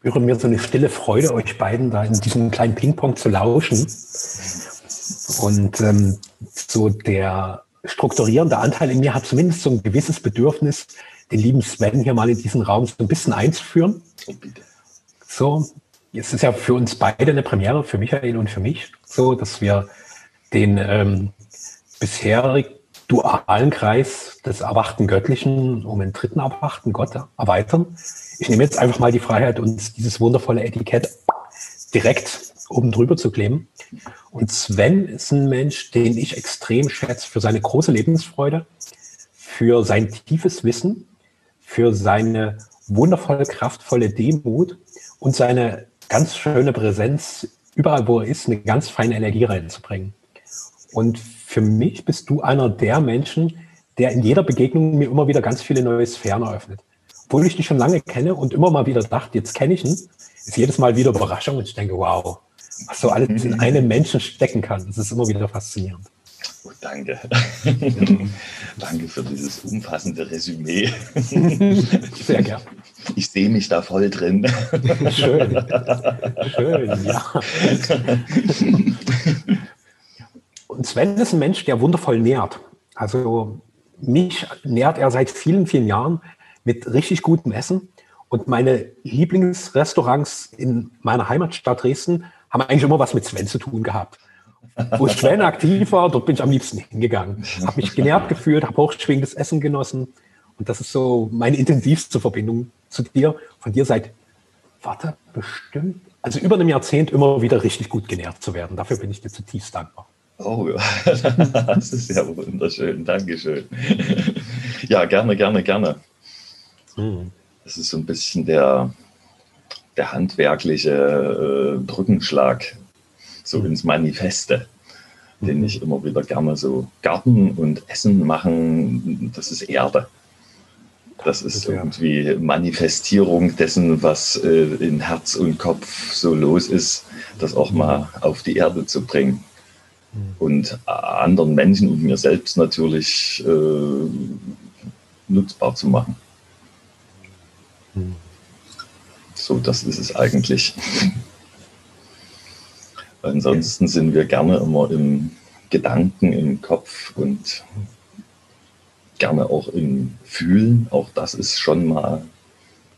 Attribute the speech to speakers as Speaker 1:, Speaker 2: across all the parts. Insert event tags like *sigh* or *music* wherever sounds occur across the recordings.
Speaker 1: Spüre mir so eine stille Freude, euch beiden da in diesem kleinen Ping-Pong zu lauschen. Und ähm, so der strukturierende Anteil in mir hat zumindest so ein gewisses Bedürfnis, den lieben Sven hier mal in diesen Raum so ein bisschen einzuführen. Oh, so, es ist ja für uns beide eine Premiere, für Michael und für mich, so, dass wir den ähm, bisher dualen Kreis des erwachten Göttlichen um den dritten erwachten Gott erweitern. Ich nehme jetzt einfach mal die Freiheit, uns dieses wundervolle Etikett direkt oben drüber zu kleben. Und Sven ist ein Mensch, den ich extrem schätze für seine große Lebensfreude, für sein tiefes Wissen, für seine wundervolle, kraftvolle Demut und seine ganz schöne Präsenz, überall wo er ist, eine ganz feine Energie reinzubringen. Und für mich bist du einer der Menschen, der in jeder Begegnung mir immer wieder ganz viele neue Sphären eröffnet. Obwohl ich dich schon lange kenne und immer mal wieder dachte, jetzt kenne ich ihn, ist jedes Mal wieder Überraschung und ich denke, wow, was so alles in einem Menschen stecken kann. Das ist immer wieder faszinierend.
Speaker 2: Oh, danke. *laughs* danke für dieses umfassende Resümee. *laughs*
Speaker 1: Sehr gern.
Speaker 2: Ich sehe mich da voll drin. Schön. Schön, ja.
Speaker 1: Und Sven ist ein Mensch, der wundervoll nährt. Also mich nährt er seit vielen, vielen Jahren mit richtig gutem Essen. Und meine Lieblingsrestaurants in meiner Heimatstadt Dresden haben eigentlich immer was mit Sven zu tun gehabt. Wo *laughs* Sven aktiv war, dort bin ich am liebsten hingegangen. Habe mich genährt gefühlt, habe hochschwingendes Essen genossen. Und das ist so meine intensivste Verbindung zu dir. Von dir seit, warte, bestimmt, also über einem Jahrzehnt immer wieder richtig gut genährt zu werden. Dafür bin ich dir zutiefst dankbar.
Speaker 2: Oh, *laughs* das ist ja wunderschön. Dankeschön. Ja, gerne, gerne, gerne. Hm. Das ist so ein bisschen der, der handwerkliche äh, Brückenschlag so hm. ins Manifeste, den hm. ich immer wieder gerne so Garten und Essen machen, das ist Erde. Das ist irgendwie Manifestierung dessen, was äh, in Herz und Kopf so los ist, das auch mal auf die Erde zu bringen. Und anderen Menschen und mir selbst natürlich äh, nutzbar zu machen. So, das ist es eigentlich. Ansonsten sind wir gerne immer im Gedanken, im Kopf und gerne auch im Fühlen. Auch das ist schon mal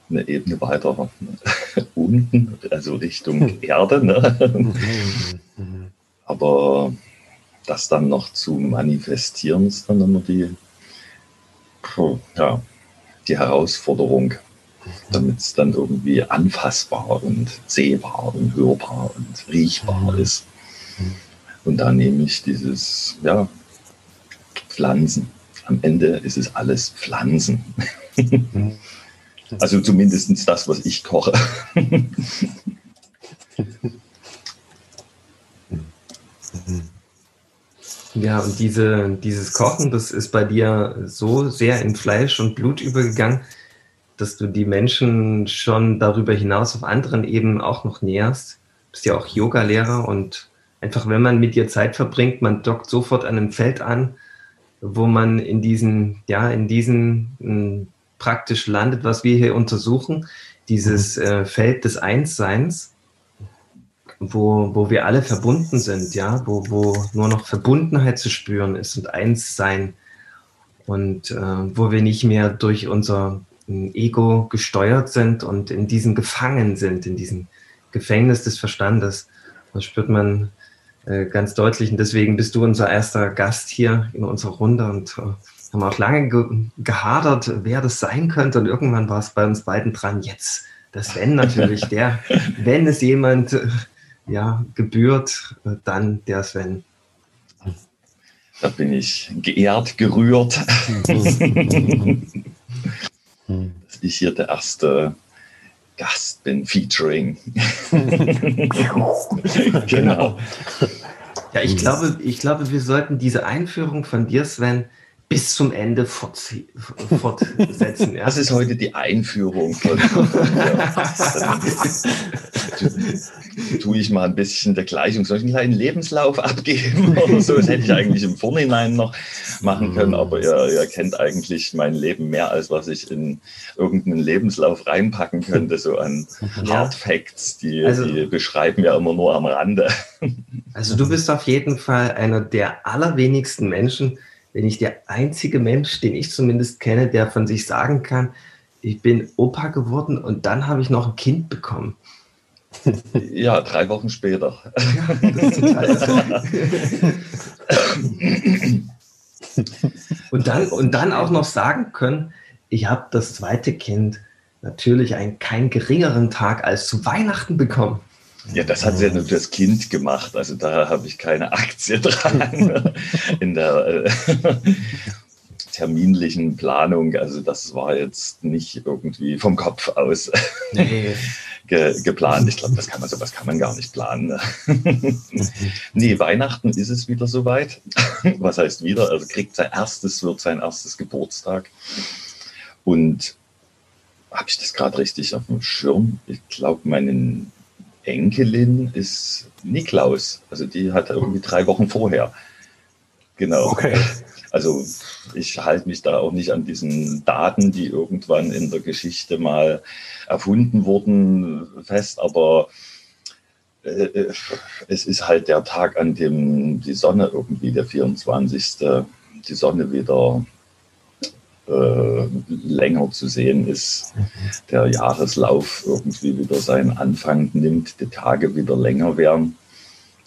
Speaker 2: eine Ebene weiter *laughs* unten, also Richtung hm. Erde. Ne? Mhm. Aber das dann noch zu manifestieren, ist dann immer die, ja, die Herausforderung, damit es dann irgendwie anfassbar und sehbar und hörbar und riechbar mhm. ist. Und da nehme ich dieses, ja, Pflanzen. Am Ende ist es alles Pflanzen. Mhm. also zumindest das, was ich koche. *laughs*
Speaker 3: Ja, und diese, dieses Kochen, das ist bei dir so sehr in Fleisch und Blut übergegangen, dass du die Menschen schon darüber hinaus auf anderen Ebenen auch noch näherst. Du bist ja auch Yoga-Lehrer und einfach, wenn man mit dir Zeit verbringt, man dockt sofort an einem Feld an, wo man in diesen, ja, in diesen m, praktisch landet, was wir hier untersuchen, dieses mhm. äh, Feld des Einsseins wo, wo wir alle verbunden sind, ja, wo, wo nur noch Verbundenheit zu spüren ist und eins sein und äh, wo wir nicht mehr durch unser hm, Ego gesteuert sind und in diesem gefangen sind, in diesem Gefängnis des Verstandes. Das spürt man äh, ganz deutlich und deswegen bist du unser erster Gast hier in unserer Runde und äh, haben auch lange ge gehadert, wer das sein könnte und irgendwann war es bei uns beiden dran, jetzt das Wenn natürlich, der, *laughs* wenn es jemand ja, gebührt, äh, dann der Sven.
Speaker 2: Da bin ich geehrt, gerührt, *laughs* dass ich hier der erste Gast bin, featuring. *laughs*
Speaker 3: genau. Ja, ich glaube, ich glaube, wir sollten diese Einführung von dir, Sven, bis zum Ende fortsetzen.
Speaker 2: Ja. Das ist heute die Einführung. *laughs* Tue ich mal ein bisschen der Gleichung. Soll ich einen kleinen Lebenslauf abgeben oder so? Das hätte ich eigentlich im Vorhinein noch machen können, aber ihr, ihr kennt eigentlich mein Leben mehr, als was ich in irgendeinen Lebenslauf reinpacken könnte, so an. Hard Facts, die, also, die beschreiben ja immer nur am Rande.
Speaker 3: Also du bist auf jeden Fall einer der allerwenigsten Menschen, bin ich der einzige Mensch, den ich zumindest kenne, der von sich sagen kann, ich bin Opa geworden und dann habe ich noch ein Kind bekommen. *laughs*
Speaker 2: Ja, drei Wochen später. Ja, das ist total *laughs*
Speaker 3: und, dann, und dann auch noch sagen können, ich habe das zweite Kind natürlich einen keinen geringeren Tag als zu Weihnachten bekommen.
Speaker 2: Ja, das hat ja nur das Kind gemacht. Also da habe ich keine Aktie dran *laughs* in der äh, terminlichen Planung. Also das war jetzt nicht irgendwie vom Kopf aus *laughs* nee. ge geplant. Ich glaube, das kann man sowas kann man gar nicht planen. *laughs* nee, Weihnachten ist es wieder soweit. Was heißt wieder? Also kriegt sein erstes, wird sein erstes Geburtstag. Und habe ich das gerade richtig auf dem Schirm? Ich glaube, meinen Enkelin ist Niklaus. Also die hat irgendwie drei Wochen vorher. Genau. Okay. *laughs* Also ich halte mich da auch nicht an diesen Daten, die irgendwann in der Geschichte mal erfunden wurden, fest, aber äh, äh es ist halt der Tag, an dem die Sonne irgendwie, der 24. die Sonne wieder äh, länger zu sehen ist, der Jahreslauf irgendwie wieder seinen Anfang nimmt, die Tage wieder länger werden.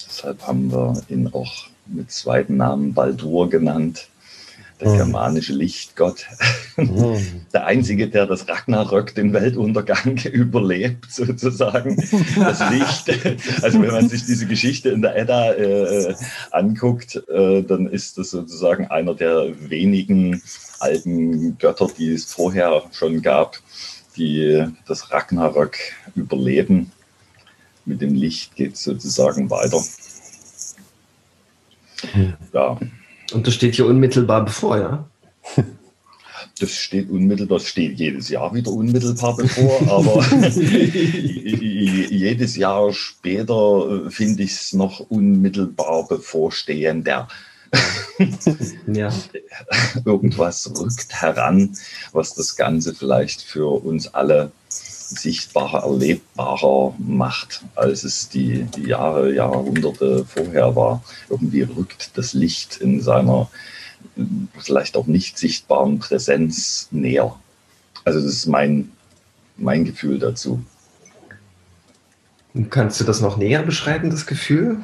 Speaker 2: Deshalb haben wir ihn auch mit zweiten Namen Baldur genannt, der mhm. germanische Lichtgott. Mhm. Der einzige, der das Ragnarök, den Weltuntergang, *laughs* überlebt, sozusagen. Das Licht. Also wenn man sich diese Geschichte in der Edda äh, anguckt, äh, dann ist das sozusagen einer der wenigen alten Götter, die es vorher schon gab, die das Ragnarök überleben. Mit dem Licht geht es sozusagen weiter.
Speaker 3: Hm. Ja. Und das steht hier unmittelbar bevor, ja? *laughs*
Speaker 2: Das steht unmittelbar, das steht jedes Jahr wieder unmittelbar bevor, aber *laughs* *laughs* jedes Jahr später finde ich es noch unmittelbar bevorstehender. ja. Irgendwas rückt heran, was das Ganze vielleicht für uns alle sichtbarer, erlebbarer macht, als es die, die Jahre, Jahrhunderte vorher war. Irgendwie rückt das Licht in seiner vielleicht auch nicht sichtbaren Präsenz näher. Also das ist mein, mein Gefühl dazu.
Speaker 3: Kannst du das noch näher beschreiben, das Gefühl?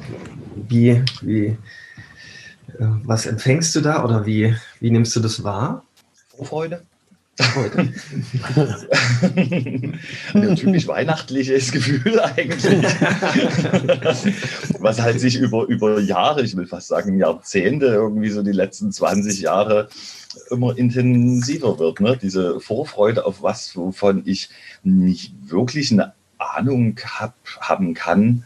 Speaker 3: Wie, wie, äh, was empfängst du da oder wie, wie nimmst du das wahr?
Speaker 2: Vorfreude. Ein typisch weihnachtliches Gefühl eigentlich. Was halt sich über, über Jahre, ich will fast sagen Jahrzehnte, irgendwie so die letzten 20 Jahre immer intensiver wird. Ne? Diese Vorfreude auf was, wovon ich nicht wirklich eine Ahnung hab, haben kann,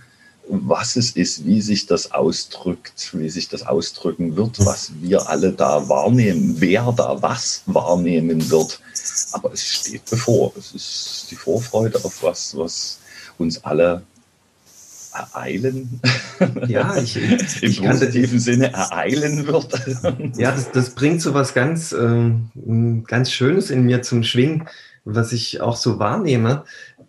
Speaker 2: was es ist, wie sich das ausdrückt, wie sich das ausdrücken wird, was wir alle da wahrnehmen, wer da was wahrnehmen wird. Aber es steht bevor. Es ist die Vorfreude auf was, was uns alle ereilen.
Speaker 3: Ja, ich, *laughs*
Speaker 2: im ich positiven Sinne ereilen wird.
Speaker 3: Ja, das, das bringt so was ganz, äh, ganz Schönes in mir zum Schwingen, was ich auch so wahrnehme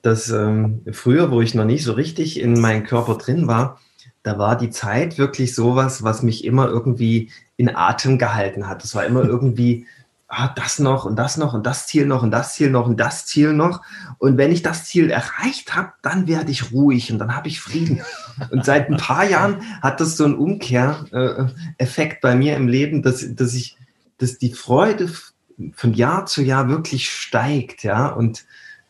Speaker 3: dass ähm, früher, wo ich noch nicht so richtig in meinem Körper drin war, da war die Zeit wirklich sowas, was mich immer irgendwie in Atem gehalten hat. Es war immer *laughs* irgendwie, ah, das noch und das noch und das Ziel noch und das Ziel noch und das Ziel noch. Und wenn ich das Ziel erreicht habe, dann werde ich ruhig und dann habe ich Frieden. Und seit ein paar Jahren hat das so einen Umkehreffekt bei mir im Leben, dass, dass ich, dass die Freude von Jahr zu Jahr wirklich steigt, ja, und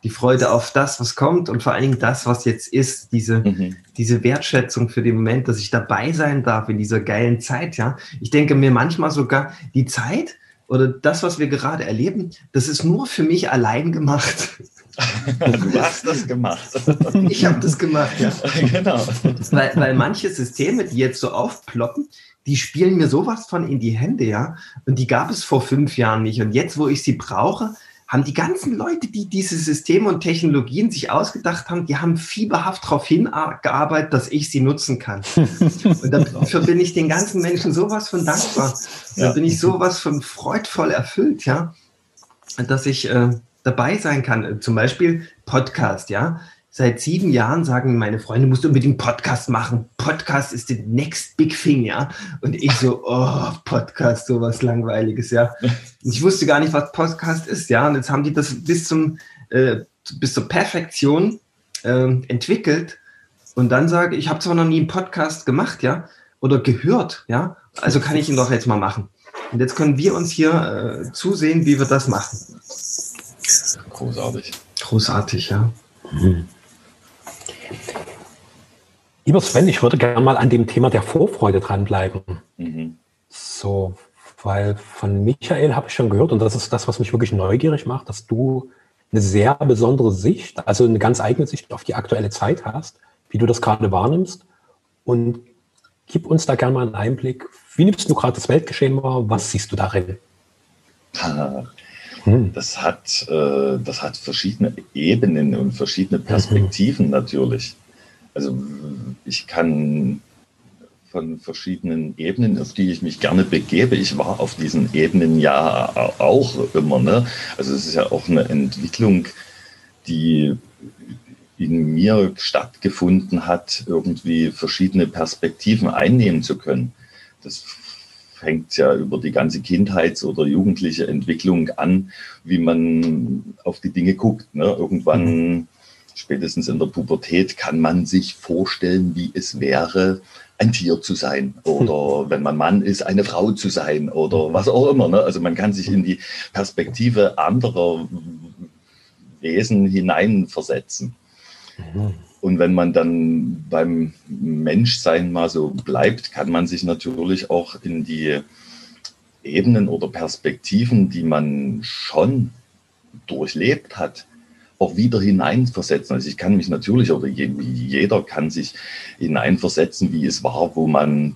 Speaker 3: die Freude auf das, was kommt und vor allen Dingen das, was jetzt ist, diese, mhm. diese Wertschätzung für den Moment, dass ich dabei sein darf in dieser geilen Zeit, ja. Ich denke mir manchmal sogar, die Zeit oder das, was wir gerade erleben, das ist nur für mich allein gemacht.
Speaker 2: Du hast das gemacht.
Speaker 3: Ich habe das gemacht, ja. *laughs* Genau. Weil, weil manche Systeme, die jetzt so aufploppen, die spielen mir sowas von in die Hände, ja. Und die gab es vor fünf Jahren nicht. Und jetzt, wo ich sie brauche, haben die ganzen Leute, die diese Systeme und Technologien sich ausgedacht haben, die haben fieberhaft darauf hingearbeitet, dass ich sie nutzen kann. *laughs* Und dafür bin ich den ganzen Menschen sowas von dankbar. Da bin ich sowas von freudvoll erfüllt, ja, dass ich äh, dabei sein kann. Zum Beispiel Podcast, ja seit sieben Jahren sagen meine Freunde, musst du unbedingt Podcast machen. Podcast ist the next big thing, ja. Und ich so, oh, Podcast, sowas Langweiliges, ja. Und ich wusste gar nicht, was Podcast ist, ja. Und jetzt haben die das bis zum, äh, bis zur Perfektion äh, entwickelt. Und dann sage ich, ich habe zwar noch nie einen Podcast gemacht, ja, oder gehört, ja. Also kann ich ihn doch jetzt mal machen. Und jetzt können wir uns hier äh, zusehen, wie wir das machen.
Speaker 2: Großartig.
Speaker 3: Großartig, ja. Mhm.
Speaker 1: Lieber Sven, ich würde gerne mal an dem Thema der Vorfreude dranbleiben. Mhm. So, weil von Michael habe ich schon gehört, und das ist das, was mich wirklich neugierig macht, dass du eine sehr besondere Sicht, also eine ganz eigene Sicht auf die aktuelle Zeit hast, wie du das gerade wahrnimmst. Und gib uns da gerne mal einen Einblick. Wie nimmst du gerade das Weltgeschehen wahr? Was siehst du darin? *laughs*
Speaker 2: Hm. Das, hat, äh, das hat verschiedene Ebenen und verschiedene Perspektiven mhm. natürlich. Also ich kann von verschiedenen Ebenen, auf die ich mich gerne begebe. Ich war auf diesen Ebenen ja auch immer. Ne? Also es ist ja auch eine Entwicklung, die in mir stattgefunden hat, irgendwie verschiedene Perspektiven einnehmen zu können. Das fängt ja über die ganze Kindheits- oder jugendliche Entwicklung an, wie man auf die Dinge guckt. Ne? Irgendwann mhm spätestens in der Pubertät kann man sich vorstellen, wie es wäre, ein Tier zu sein oder *laughs* wenn man Mann ist, eine Frau zu sein oder was auch immer. Ne? Also man kann sich in die Perspektive anderer Wesen hineinversetzen. Mhm. Und wenn man dann beim Menschsein mal so bleibt, kann man sich natürlich auch in die Ebenen oder Perspektiven, die man schon durchlebt hat, auch wieder hineinversetzen. Also ich kann mich natürlich, oder jeder kann sich hineinversetzen, wie es war, wo man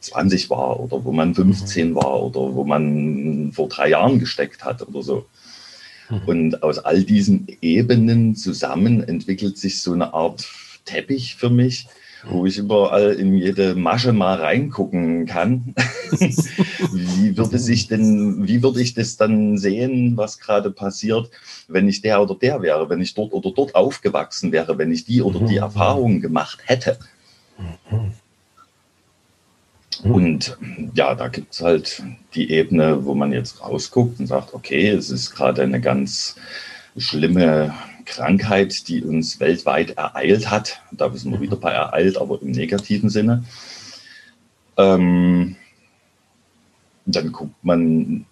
Speaker 2: 20 war oder wo man 15 mhm. war oder wo man vor drei Jahren gesteckt hat oder so. Mhm. Und aus all diesen Ebenen zusammen entwickelt sich so eine Art Teppich für mich, wo ich überall in jede Masche mal reingucken kann. *laughs* wie würde sich denn, wie würde ich das dann sehen, was gerade passiert, wenn ich der oder der wäre, wenn ich dort oder dort aufgewachsen wäre, wenn ich die oder die mhm. Erfahrungen gemacht hätte. Und ja, da gibt es halt die Ebene, wo man jetzt rausguckt und sagt, okay, es ist gerade eine ganz schlimme Krankheit, die uns weltweit ereilt hat. Da sind wir wieder bei ereilt, aber im negativen Sinne. Ähm, dann guckt man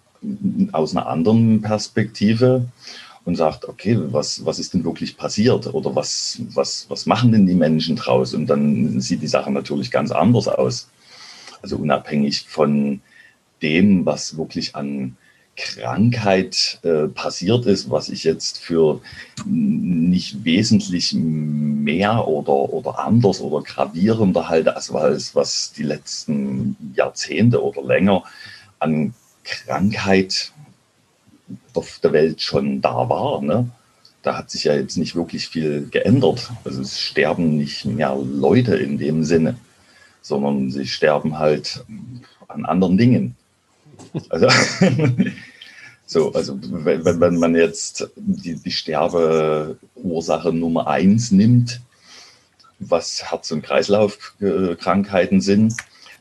Speaker 2: aus einer anderen Perspektive und sagt, okay, was, was ist denn wirklich passiert oder was, was, was machen denn die Menschen draus? Und dann sieht die Sache natürlich ganz anders aus. Also unabhängig von dem, was wirklich an Krankheit äh, passiert ist, was ich jetzt für nicht wesentlich mehr oder, oder anders oder gravierender halte, als was, was die letzten Jahrzehnte oder länger an Krankheit auf der Welt schon da war. Ne? Da hat sich ja jetzt nicht wirklich viel geändert. Also es sterben nicht mehr Leute in dem Sinne, sondern sie sterben halt an anderen Dingen. Also *laughs* So, also wenn, wenn man jetzt die, die Sterbeursache Nummer eins nimmt, was Herz- und Kreislaufkrankheiten sind,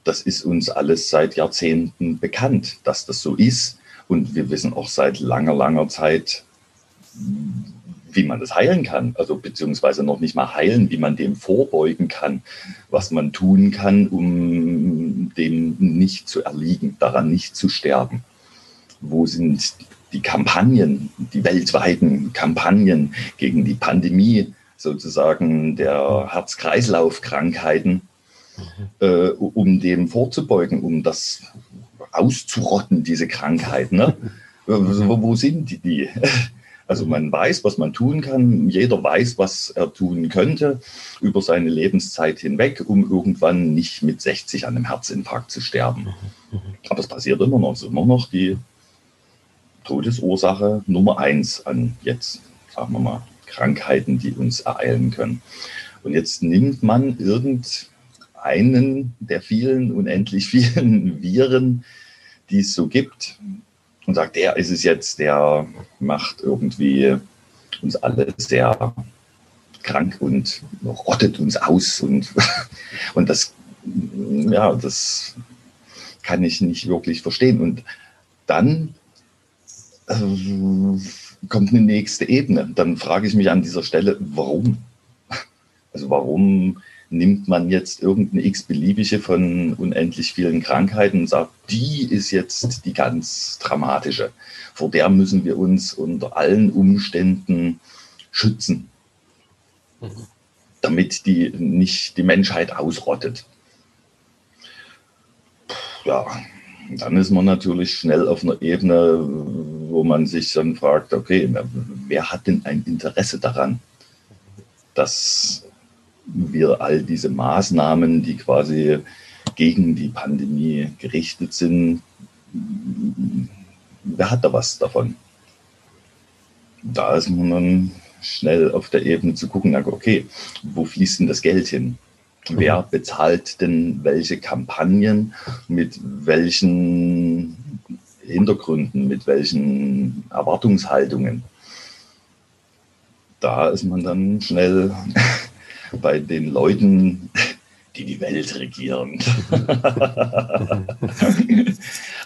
Speaker 2: das ist uns alles seit Jahrzehnten bekannt, dass das so ist. Und wir wissen auch seit langer, langer Zeit, wie man das heilen kann. Also beziehungsweise noch nicht mal heilen, wie man dem vorbeugen kann, was man tun kann, um dem nicht zu erliegen, daran nicht zu sterben wo sind die Kampagnen, die weltweiten Kampagnen gegen die Pandemie sozusagen der Herz-Kreislauf-Krankheiten, mhm. äh, um dem vorzubeugen, um das auszurotten, diese Krankheit. Ne? *laughs* wo, wo sind die? Also man weiß, was man tun kann. Jeder weiß, was er tun könnte über seine Lebenszeit hinweg, um irgendwann nicht mit 60 an einem Herzinfarkt zu sterben. Aber es passiert immer noch. Es ist immer noch die Todesursache Nummer eins an jetzt, sagen wir mal, Krankheiten, die uns ereilen können. Und jetzt nimmt man irgendeinen der vielen, unendlich vielen *laughs* Viren, die es so gibt, und sagt, der ist es jetzt, der macht irgendwie uns alle sehr krank und rottet uns aus. Und, *laughs* und das, ja, das kann ich nicht wirklich verstehen. Und dann äh, kommt eine nächste Ebene. Dann frage ich mich an dieser Stelle, warum? *laughs* Also warum nimmt man jetzt irgendeine x-beliebige von unendlich vielen Krankheiten und sagt, die ist jetzt die ganz dramatische. Vor der müssen wir uns unter allen Umständen schützen, damit die nicht die Menschheit ausrottet. Ja, dann ist man natürlich schnell auf einer Ebene, wo man sich dann fragt, okay, wer hat denn ein Interesse daran, dass wir all diese Maßnahmen, die quasi gegen die Pandemie gerichtet sind, wer hat da was davon? Da ist man dann schnell auf der Ebene zu gucken, okay, wo fließt denn das Geld hin? Wer mhm. bezahlt denn welche Kampagnen mit welchen Hintergründen, mit welchen Erwartungshaltungen? Da ist man dann schnell bei den Leuten, die die Welt regieren. *laughs*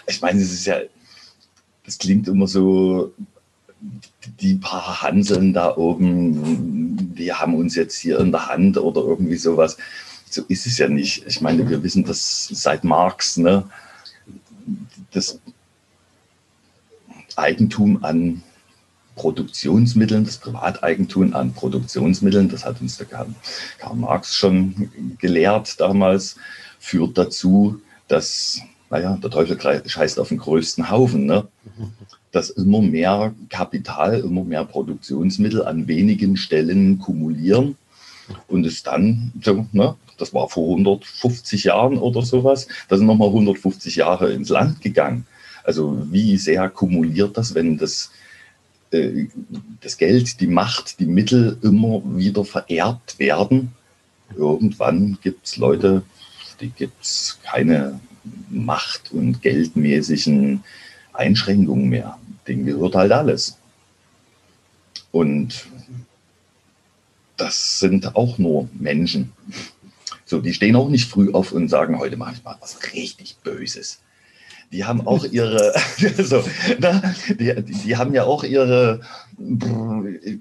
Speaker 2: ich meine, es ist ja, das klingt immer so, die paar Hanseln da oben, die haben uns jetzt hier in der Hand oder irgendwie sowas. So ist es ja nicht. Ich meine, wir wissen das seit Marx, ne? das Eigentum an Produktionsmitteln, das Privateigentum an Produktionsmitteln, das hat uns der Karl, Marx schon gelehrt damals, führt dazu, dass, naja, der Teufel scheißt auf den größten Haufen, ne? dass immer mehr Kapital, immer mehr Produktionsmittel an wenigen Stellen kumulieren und es dann, so, ne, das war vor 150 Jahren oder sowas, da sind nochmal 150 Jahre ins Land gegangen. Also wie sehr kumuliert das, wenn das äh, das Geld, die Macht, die Mittel immer wieder vererbt werden. Irgendwann gibt es Leute, die gibt es keine Macht- und geldmäßigen Einschränkungen mehr. Denen gehört halt alles. Und das sind auch nur Menschen. So, die stehen auch nicht früh auf und sagen, heute mache ich mal was richtig Böses die haben auch ihre, *laughs* so, na, die, die haben ja auch ihre,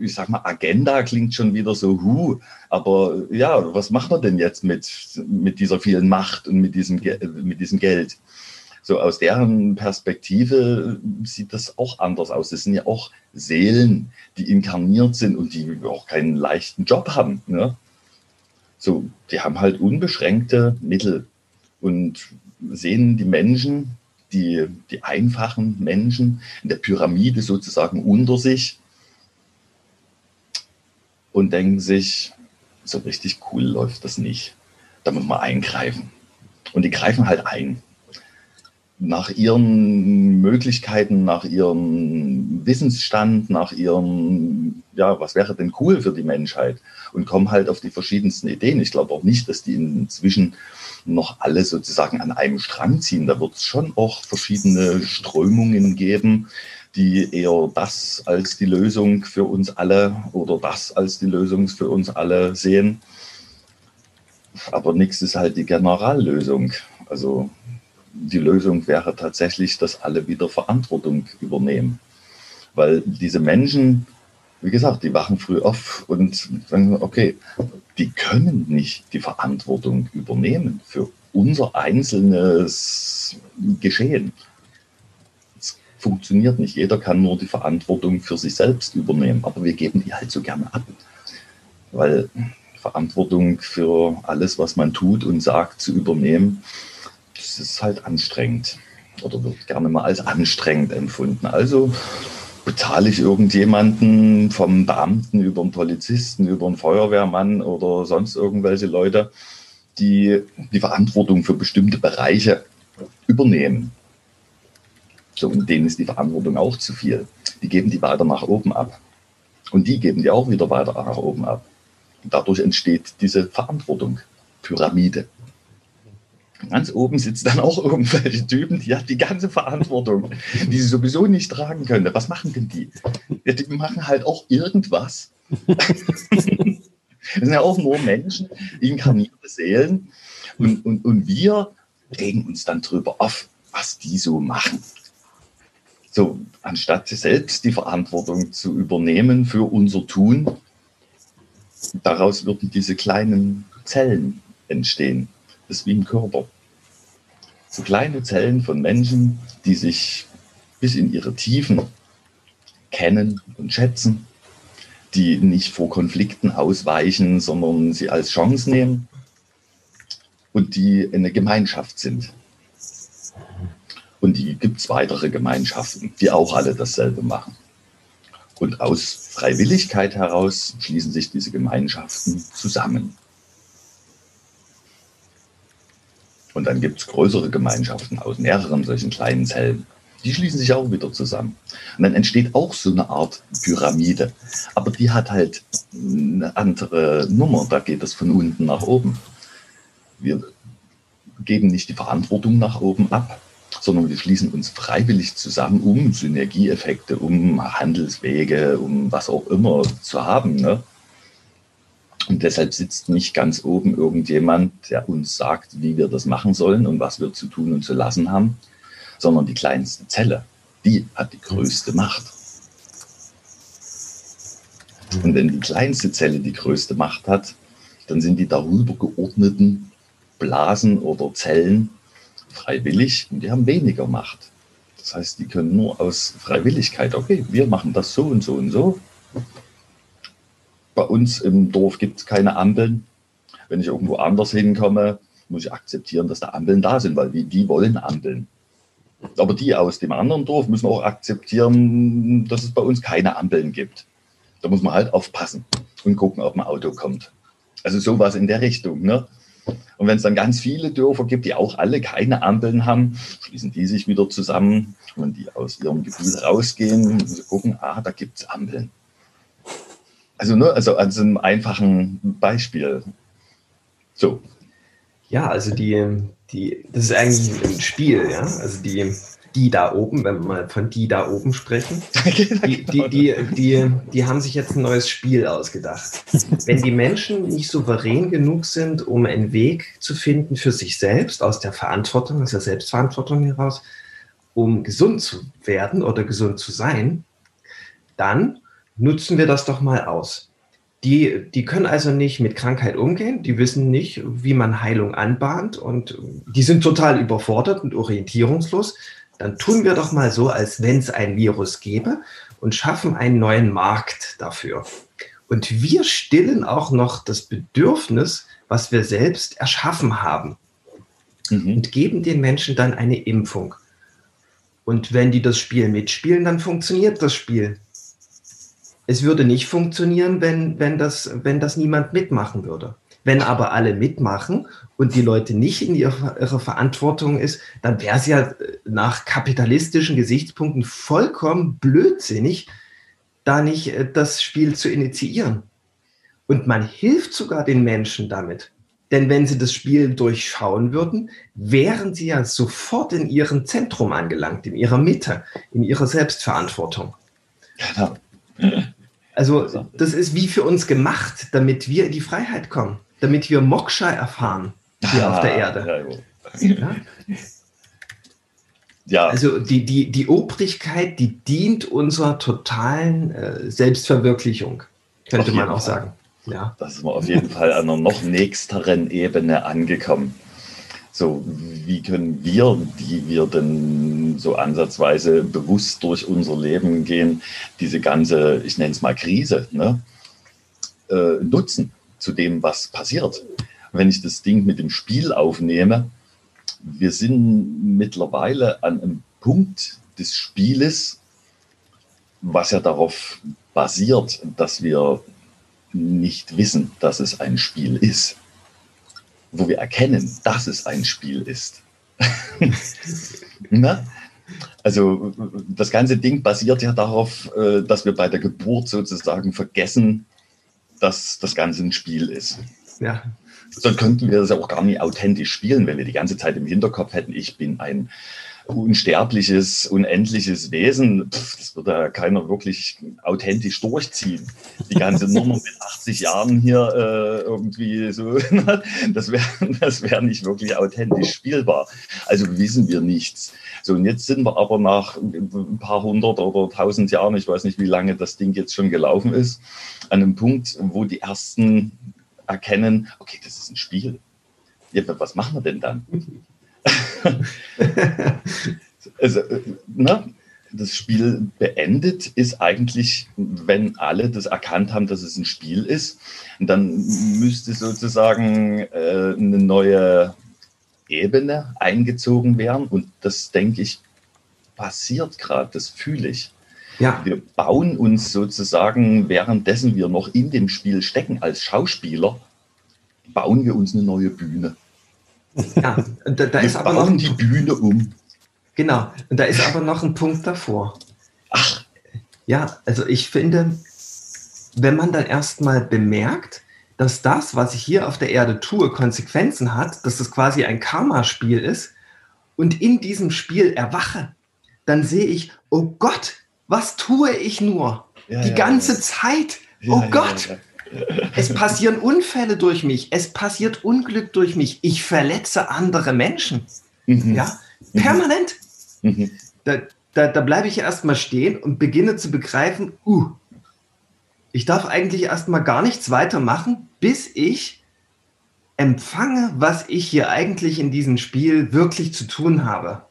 Speaker 2: ich sag mal, Agenda klingt schon wieder so, hu, aber ja, was macht man denn jetzt mit, mit dieser vielen Macht und mit diesem, mit diesem Geld? So aus deren Perspektive sieht das auch anders aus. Das sind ja auch Seelen, die inkarniert sind und die auch keinen leichten Job haben. Ne? So, die haben halt unbeschränkte Mittel und sehen die Menschen die, die einfachen Menschen in der Pyramide sozusagen unter sich und denken sich, so richtig cool läuft das nicht. Da muss man eingreifen. Und die greifen halt ein. Nach ihren Möglichkeiten, nach ihrem Wissensstand, nach ihrem, ja, was wäre denn cool für die Menschheit? Und kommen halt auf die verschiedensten Ideen. Ich glaube auch nicht, dass die inzwischen noch alle sozusagen an einem Strang ziehen. Da wird es schon auch verschiedene Strömungen geben, die eher das als die Lösung für uns alle oder das als die Lösung für uns alle sehen. Aber nichts ist halt die Generallösung. Also die Lösung wäre tatsächlich, dass alle wieder Verantwortung übernehmen. Weil diese Menschen, wie gesagt, die wachen früh auf und sagen, okay, die können nicht die Verantwortung übernehmen für unser einzelnes Geschehen. Es funktioniert nicht. Jeder kann nur die Verantwortung für sich selbst übernehmen, aber wir geben die halt so gerne ab. Weil Verantwortung für alles, was man tut und sagt, zu übernehmen, das ist halt anstrengend oder wird gerne mal als anstrengend empfunden. Also bezahle ich irgendjemanden vom Beamten über einen Polizisten, über einen Feuerwehrmann oder sonst irgendwelche Leute, die die Verantwortung für bestimmte Bereiche übernehmen. So, und denen ist die Verantwortung auch zu viel. Die geben die weiter nach oben ab. Und die geben die auch wieder weiter nach oben ab. Und dadurch entsteht diese Verantwortung, Pyramide. Ganz oben sitzen dann auch irgendwelche Typen, die haben die ganze Verantwortung, die sie sowieso nicht tragen können. Was machen denn die? Die machen halt auch irgendwas. *laughs* das sind ja auch nur Menschen, inkarnierte Seelen. Und, und, und wir regen uns dann drüber auf, was die so machen. So, anstatt selbst die Verantwortung zu übernehmen für unser Tun, daraus würden diese kleinen Zellen entstehen. Ist wie im Körper. So kleine Zellen von Menschen, die sich bis in ihre Tiefen kennen und schätzen, die nicht vor Konflikten ausweichen, sondern sie als Chance nehmen und die eine Gemeinschaft sind. Und die gibt es weitere Gemeinschaften, die auch alle dasselbe machen. Und aus Freiwilligkeit heraus schließen sich diese Gemeinschaften zusammen. Und dann gibt es größere Gemeinschaften aus mehreren solchen kleinen Zellen. Die schließen sich auch wieder zusammen. Und dann entsteht auch so eine Art Pyramide. Aber die hat halt eine andere Nummer. Da geht es von unten nach oben. Wir geben nicht die Verantwortung nach oben ab, sondern wir schließen uns freiwillig zusammen, um Synergieeffekte, um Handelswege, um was auch immer zu haben. Ne? Und deshalb sitzt nicht ganz oben irgendjemand, der uns sagt, wie wir das machen sollen und was wir zu tun und zu lassen haben, sondern die kleinste Zelle, die hat die größte Macht. Und wenn die kleinste Zelle die größte Macht hat, dann sind die darüber geordneten Blasen oder Zellen freiwillig und die haben weniger Macht. Das heißt, die können nur aus Freiwilligkeit, okay, wir machen das so und so und so, bei uns im Dorf gibt es keine Ampeln. Wenn ich irgendwo anders hinkomme, muss ich akzeptieren, dass da Ampeln da sind, weil die, die wollen Ampeln. Aber die aus dem anderen Dorf müssen auch akzeptieren, dass es bei uns keine Ampeln gibt. Da muss man halt aufpassen und gucken, ob ein Auto kommt. Also sowas in der Richtung. Ne? Und wenn es dann ganz viele Dörfer gibt, die auch alle keine Ampeln haben, schließen die sich wieder zusammen. Und die aus ihrem Gebiet rausgehen, sie gucken, ah, da gibt es Ampeln. Also nur also an so einem einfachen Beispiel. So.
Speaker 3: Ja, also die, die, das ist eigentlich ein Spiel, ja. Also die, die da oben, wenn wir mal von die da oben sprechen, *laughs* die, die, die, die, die haben sich jetzt ein neues Spiel ausgedacht. Wenn die Menschen nicht souverän genug sind, um einen Weg zu finden für sich selbst, aus der Verantwortung, aus der Selbstverantwortung heraus, um gesund zu werden oder gesund zu sein, dann nutzen wir das doch mal aus. Die, die können also nicht mit Krankheit umgehen, die wissen nicht, wie man Heilung anbahnt und die sind total überfordert und orientierungslos. Dann tun wir doch mal so, als wenn es ein Virus gäbe und schaffen einen neuen Markt dafür. Und wir stillen auch noch das Bedürfnis, was wir selbst erschaffen haben mhm. und geben den Menschen dann eine Impfung. Und wenn die das Spiel mitspielen, dann funktioniert das Spiel es würde nicht funktionieren, wenn, wenn, das, wenn das niemand mitmachen würde. Wenn aber alle mitmachen und die Leute nicht in ihrer, ihrer Verantwortung ist, dann wäre es ja äh, nach kapitalistischen Gesichtspunkten vollkommen blödsinnig, da nicht äh, das Spiel zu initiieren. Und man hilft sogar den Menschen damit. Denn wenn sie das Spiel durchschauen würden, wären sie ja sofort in ihrem Zentrum angelangt, in ihrer Mitte, in ihrer Selbstverantwortung. Genau. *laughs* Also das ist wie für uns gemacht, damit wir in die Freiheit kommen, damit wir Moksha erfahren hier ah, auf der Erde. Ja, ja. Also die, die, die Obrigkeit, die dient unserer totalen äh, Selbstverwirklichung, könnte man auch Fall. sagen.
Speaker 2: Ja. Da sind wir auf jeden Fall an einer noch nächsteren Ebene angekommen. So, wie können wir, die wir denn so ansatzweise bewusst durch unser Leben gehen, diese ganze, ich nenne es mal Krise, ne, äh, nutzen zu dem, was passiert? Wenn ich das Ding mit dem Spiel aufnehme, wir sind mittlerweile an einem Punkt des Spieles, was ja darauf basiert, dass wir nicht wissen, dass es ein Spiel ist. Wo wir erkennen, dass es ein Spiel ist. *laughs* Na? Also das ganze Ding basiert ja darauf, äh, dass wir bei der Geburt sozusagen vergessen, dass das Ganze ein Spiel ist.
Speaker 3: Ja.
Speaker 2: Sonst könnten wir das ja auch gar nicht authentisch spielen, wenn wir die ganze Zeit im Hinterkopf hätten, ich bin ein unsterbliches, unendliches Wesen, pff, das würde ja keiner wirklich authentisch durchziehen. Die ganze Nummer mit 80 Jahren hier äh, irgendwie so, *laughs* das wäre das wär nicht wirklich authentisch spielbar. Also wissen wir nichts. So, und jetzt sind wir aber nach ein paar hundert oder tausend Jahren, ich weiß nicht, wie lange das Ding jetzt schon gelaufen ist, an einem Punkt, wo die ersten erkennen, okay, das ist ein Spiel. Ja, was machen wir denn dann? *laughs* also, ne? das Spiel beendet ist eigentlich, wenn alle das erkannt haben, dass es ein Spiel ist, dann müsste sozusagen äh, eine neue Ebene eingezogen werden. Und das, denke ich, passiert gerade, das fühle ich. Ja. Wir bauen uns sozusagen, währenddessen wir noch in dem Spiel stecken als Schauspieler, bauen wir uns eine neue Bühne.
Speaker 3: Ja, da, da ist aber
Speaker 2: noch die Bühne um.
Speaker 3: Genau, und da ist aber noch ein Punkt davor. Ach. Ja, also ich finde, wenn man dann erstmal bemerkt, dass das, was ich hier auf der Erde tue, Konsequenzen hat, dass das quasi ein Karma-Spiel ist und in diesem Spiel erwache, dann sehe ich, oh Gott, was tue ich nur? Ja, Die ja, ganze ja. Zeit. Oh Gott. Es passieren Unfälle durch mich. Es passiert Unglück durch mich. Ich verletze andere Menschen. Mhm. Ja, permanent. Mhm. Da, da, da bleibe ich erstmal stehen und beginne zu begreifen, uh, ich darf eigentlich erstmal gar nichts weitermachen, bis ich empfange, was ich hier eigentlich in diesem Spiel wirklich zu tun habe.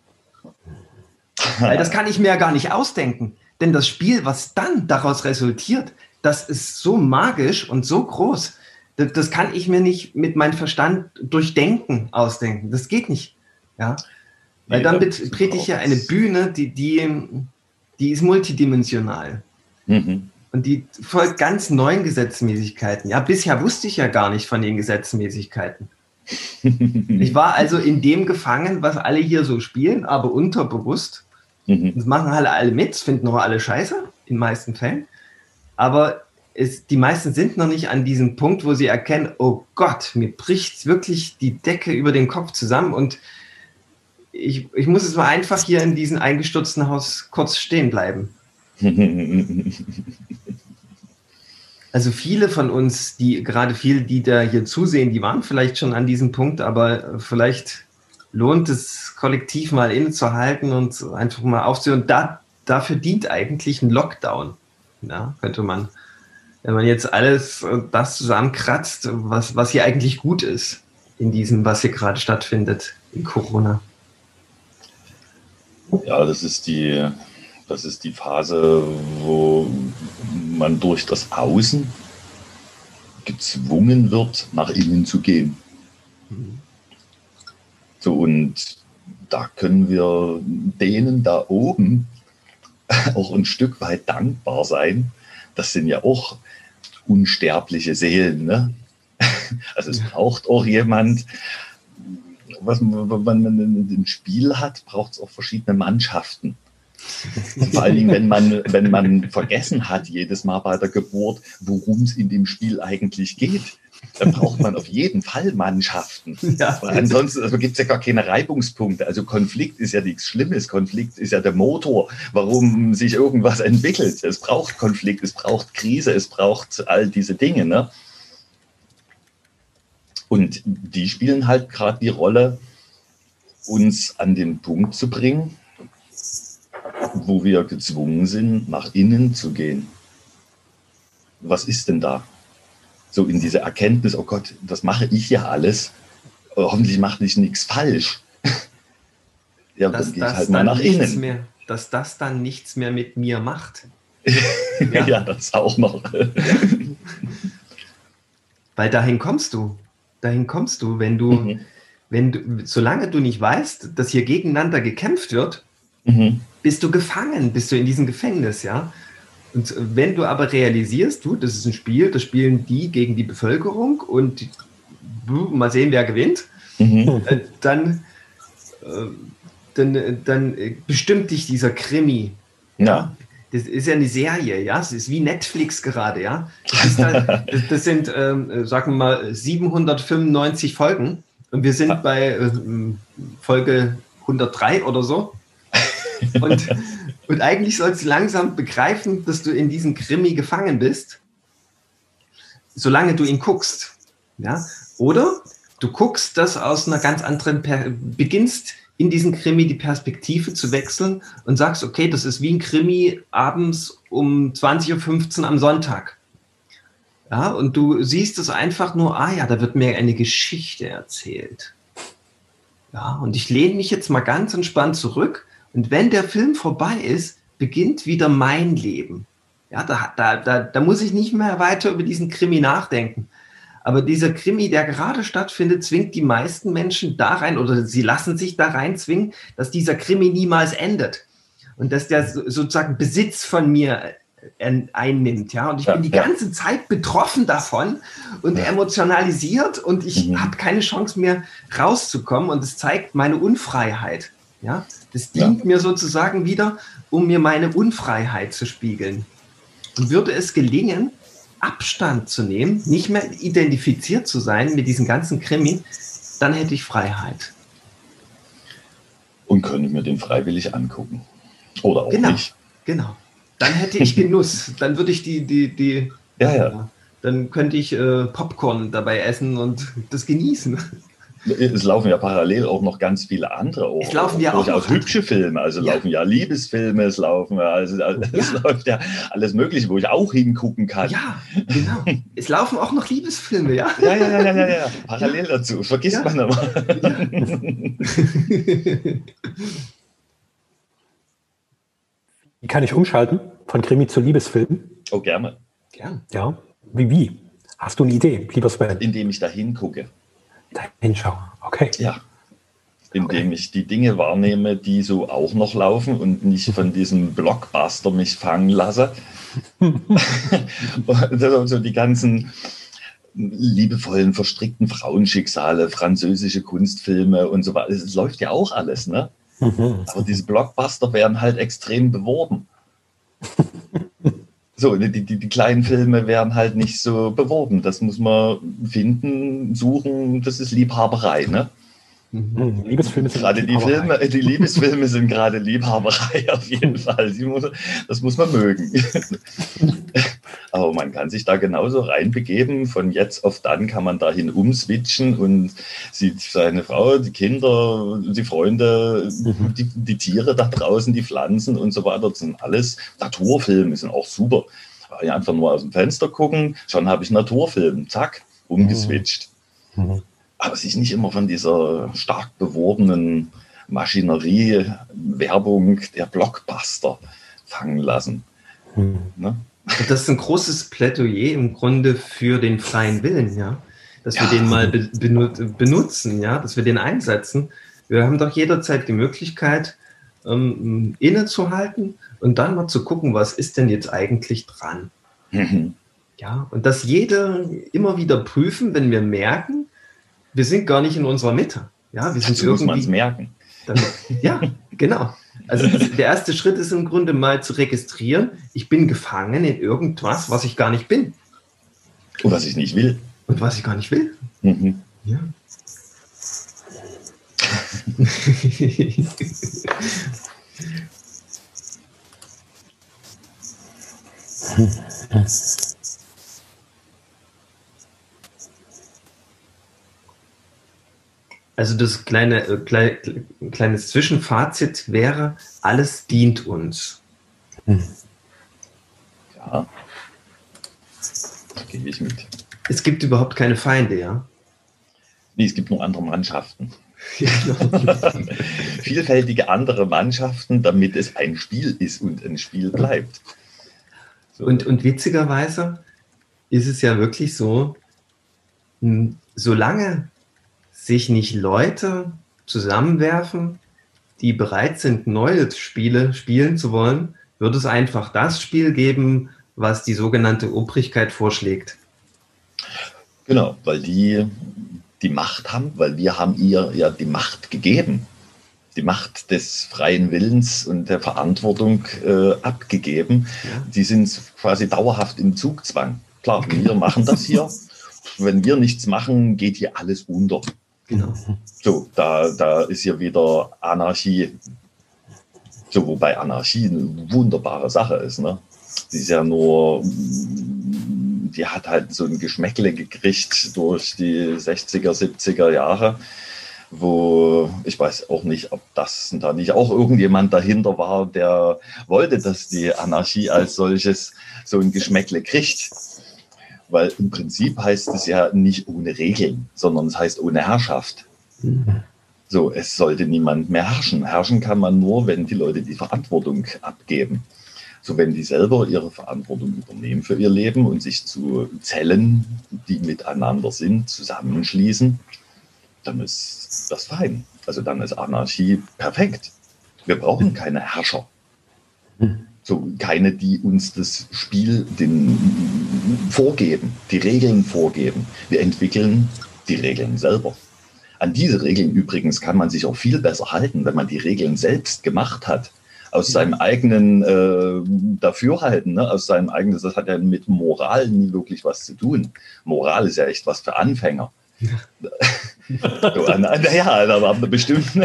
Speaker 3: Weil das kann ich mir ja gar nicht ausdenken. Denn das Spiel, was dann daraus resultiert, das ist so magisch und so groß. Das, das kann ich mir nicht mit meinem Verstand durchdenken ausdenken. Das geht nicht. Ja. Weil nee, dann betrete ich ja eine Bühne, die, die, die ist multidimensional. Mhm. Und die folgt ganz neuen Gesetzmäßigkeiten. Ja, bisher wusste ich ja gar nicht von den Gesetzmäßigkeiten. *laughs* ich war also in dem gefangen, was alle hier so spielen, aber unterbewusst. Mhm. Das machen alle, alle mit, finden auch alle scheiße, in den meisten Fällen. Aber es, die meisten sind noch nicht an diesem Punkt, wo sie erkennen, oh Gott, mir bricht wirklich die Decke über den Kopf zusammen und ich, ich muss jetzt mal einfach hier in diesem eingestürzten Haus kurz stehen bleiben. *laughs* Also viele von uns, die gerade viele, die da hier zusehen, die waren vielleicht schon an diesem Punkt, aber vielleicht lohnt es, kollektiv mal innezuhalten und einfach mal aufzuhören. Da, dafür dient eigentlich ein Lockdown. Ja, könnte man, wenn man jetzt alles äh, das zusammenkratzt, was, was hier eigentlich gut ist in diesem, was hier gerade stattfindet in Corona.
Speaker 2: Ja, das ist die, das ist die Phase, wo man durch das Außen gezwungen wird, nach innen zu gehen. So, und da können wir denen da oben *laughs* auch ein Stück weit dankbar sein. Das sind ja auch unsterbliche Seelen. Ne? *laughs* Also es braucht auch jemand, was man, wenn man ein Spiel hat, braucht es auch verschiedene Mannschaften. Vor allen Dingen, wenn man, wenn man vergessen hat, jedes Mal bei der Geburt, worum es in dem Spiel eigentlich geht dann braucht man auf jeden Fall Mannschaften. *laughs* Ja. ansonsten also gibt es ja gar keine Reibungspunkte. Also Konflikt ist ja nichts Schlimmes. Konflikt ist ja der Motor, warum sich irgendwas entwickelt. Es braucht Konflikt, es braucht Krise, es braucht all diese Dinge. Ne? Und die spielen halt gerade die Rolle, uns an den Punkt zu bringen, wo wir gezwungen sind, nach innen zu gehen. Was ist denn da? So in diese Erkenntnis, oh Gott, das mache ich ja alles. Hoffentlich mache ich nichts falsch. *laughs*
Speaker 3: ja, dass dann gehe ich halt mal nach innen. Mehr, dass das dann nichts mehr mit mir macht.
Speaker 2: ja. *laughs* ja, das auch noch. *laughs*
Speaker 3: Weil dahin kommst du. Dahin kommst du, wenn du, mhm. wenn du, solange du nicht weißt, dass hier gegeneinander gekämpft wird, mhm. bist du gefangen, bist du in diesem Gefängnis, ja. Und wenn du aber realisierst, du, das ist ein Spiel, das spielen die gegen die Bevölkerung und mal sehen, wer gewinnt, mhm. Äh, dann, äh, dann, dann bestimmt dich dieser Krimi. Ja. Das ist ja eine Serie, ja. Es ist wie Netflix gerade, ja. Das, dann, das, das sind, ähm, sagen wir mal, 795 Folgen und wir sind bei äh, Folge 103 oder so. Und, *laughs* und eigentlich sollst du langsam begreifen, dass du in diesem Krimi gefangen bist, solange du ihn guckst. Ja? Oder du guckst das aus einer ganz anderen, per beginnst in diesen Krimi die Perspektive zu wechseln und sagst, okay, das ist wie ein Krimi abends um 20.15 Uhr am Sonntag. Ja, und du siehst es einfach nur, ah ja, da wird mir eine Geschichte erzählt. Ja, und ich lehne mich jetzt mal ganz entspannt zurück und wenn der Film vorbei ist, beginnt wieder mein Leben. Ja, da, da, da, da muss ich nicht mehr weiter über diesen Krimi nachdenken. Aber dieser Krimi, der gerade stattfindet, zwingt die meisten Menschen da rein oder sie lassen sich da rein zwingen, dass dieser Krimi niemals endet. Und dass der sozusagen Besitz von mir äh, einnimmt, ja. Und ich ja, bin die ja. ganze Zeit betroffen davon und ja. emotionalisiert und ich mhm. habe keine Chance mehr rauszukommen und es zeigt meine Unfreiheit, ja. Das dient mir sozusagen wieder, um mir meine Unfreiheit zu spiegeln. Und würde es gelingen, Abstand zu nehmen, nicht mehr identifiziert zu sein mit diesen ganzen Krimi, dann hätte ich Freiheit.
Speaker 2: Und könnte mir den freiwillig angucken. Oder auch
Speaker 3: genau,
Speaker 2: nicht.
Speaker 3: Genau. Dann hätte ich Genuss. *laughs* dann würde ich die, die, die. Ja, ja. Dann könnte ich äh, Popcorn dabei essen und das genießen.
Speaker 2: Es laufen ja parallel auch noch ganz viele andere
Speaker 3: auch, es laufen ja auch
Speaker 2: durchaus hübsche Filme, also ja. laufen ja Liebesfilme, es laufen also ja. *laughs* es läuft ja alles Mögliche, wo ich auch hingucken kann.
Speaker 3: Ja, genau. es laufen auch noch Liebesfilme, ja.
Speaker 2: Ja, ja, ja, ja, ja. Parallel ja. dazu. Vergisst man aber.
Speaker 1: Wie *laughs* kann ich umschalten von Krimi zu Liebesfilm?
Speaker 2: Oh, gerne.
Speaker 1: Gern. Ja. Wie, wie? Hast du eine Idee, lieber Sven?
Speaker 2: Indem ich da hingucke.
Speaker 1: Da hinschauen, okay.
Speaker 2: Ja. Indem okay. ich die Dinge wahrnehme, die so auch noch laufen und nicht von diesem Blockbuster mich fangen lasse. *laughs* *laughs* so die ganzen liebevollen, verstrickten Frauenschicksale, französische Kunstfilme und so weiter. Es läuft ja auch alles, ne? Mhm. Aber diese Blockbuster werden halt extrem beworben. *laughs* So, die, die, die, kleinen Filme werden halt nicht so beworben. Das muss man finden, suchen. Das ist Liebhaberei, ne?
Speaker 1: Mhm. Liebesfilme
Speaker 2: sind gerade die Filme, die Liebesfilme sind gerade Liebhaberei *laughs* auf jeden Fall. Das muss man mögen. *laughs* Aber man kann sich da genauso reinbegeben. Von jetzt auf dann kann man dahin umswitchen und sieht seine Frau, die Kinder, die Freunde, mhm. die, die, Tiere da draußen, die Pflanzen und so weiter. Das sind alles Naturfilme, sind auch super. Einfach nur aus dem Fenster gucken, schon habe ich einen Naturfilm. Zack, umgeswitcht. Mhm. Aber sich nicht immer von dieser stark beworbenen Maschinerie, Werbung der Blockbuster fangen lassen.
Speaker 3: Hm. Ne? Das ist ein großes Plädoyer im Grunde für den freien Willen, ja. Dass ja. wir den mal be benutzen, ja, dass wir den einsetzen. Wir haben doch jederzeit die Möglichkeit, ähm, innezuhalten und dann mal zu gucken, was ist denn jetzt eigentlich dran. Mhm. Ja, und dass jeder immer wieder prüfen, wenn wir merken, wir sind gar nicht in unserer Mitte. Ja, wir sind
Speaker 2: Dazu irgendwie. Muss merken.
Speaker 3: Damit, ja, genau. Also *laughs* der erste Schritt ist im Grunde mal zu registrieren, ich bin gefangen in irgendwas, was ich gar nicht bin.
Speaker 2: Und was ich nicht will.
Speaker 3: Und was ich gar nicht will. Mhm. Ja. *laughs* Also das kleine, äh, kleine kleines Zwischenfazit wäre, alles dient uns. Hm.
Speaker 2: Ja. Gehe ich mit.
Speaker 3: Es gibt überhaupt keine Feinde, ja?
Speaker 2: Nee, es gibt nur andere Mannschaften. Genau. *laughs* Vielfältige andere Mannschaften, damit es ein Spiel ist und ein Spiel bleibt.
Speaker 3: So. Und, und witzigerweise ist es ja wirklich so, hm, solange sich nicht Leute zusammenwerfen, die bereit sind, neue Spiele spielen zu wollen, wird es einfach das Spiel geben, was die sogenannte Obrigkeit vorschlägt.
Speaker 2: Genau, weil die die Macht haben, weil wir haben ihr ja die Macht gegeben, die Macht des freien Willens und der Verantwortung äh, abgegeben. Ja. Die sind quasi dauerhaft im Zugzwang. Klar, wir machen das hier. *laughs* Wenn wir nichts machen, geht hier alles unter. Genau. So, da, da ist ja wieder Anarchie. So, wobei Anarchie eine wunderbare Sache ist. Ne? Die ist ja nur die hat halt so ein Geschmäckle gekriegt durch die 60er, 70er Jahre, wo ich weiß auch nicht, ob das da nicht auch irgendjemand dahinter war, der wollte, dass die Anarchie als solches so ein Geschmäckle kriegt. Weil im Prinzip heißt es ja nicht ohne Regeln, sondern es heißt ohne Herrschaft. So, es sollte niemand mehr herrschen. Herrschen kann man nur, wenn die Leute die Verantwortung abgeben. So, wenn die selber ihre Verantwortung übernehmen für ihr Leben und sich zu Zellen, die miteinander sind, zusammenschließen, dann ist das fein. Also dann ist Anarchie perfekt. Wir brauchen keine Herrscher. So, keine, die uns das Spiel den, vorgeben, die Regeln vorgeben. Wir entwickeln die Regeln selber. An diese Regeln übrigens kann man sich auch viel besser halten, wenn man die Regeln selbst gemacht hat aus seinem eigenen äh, Dafürhalten, ne? aus seinem eigenen, das hat ja mit Moral nie wirklich was zu tun. Moral ist ja echt was für Anfänger. *laughs* naja, aber auf einer bestimmten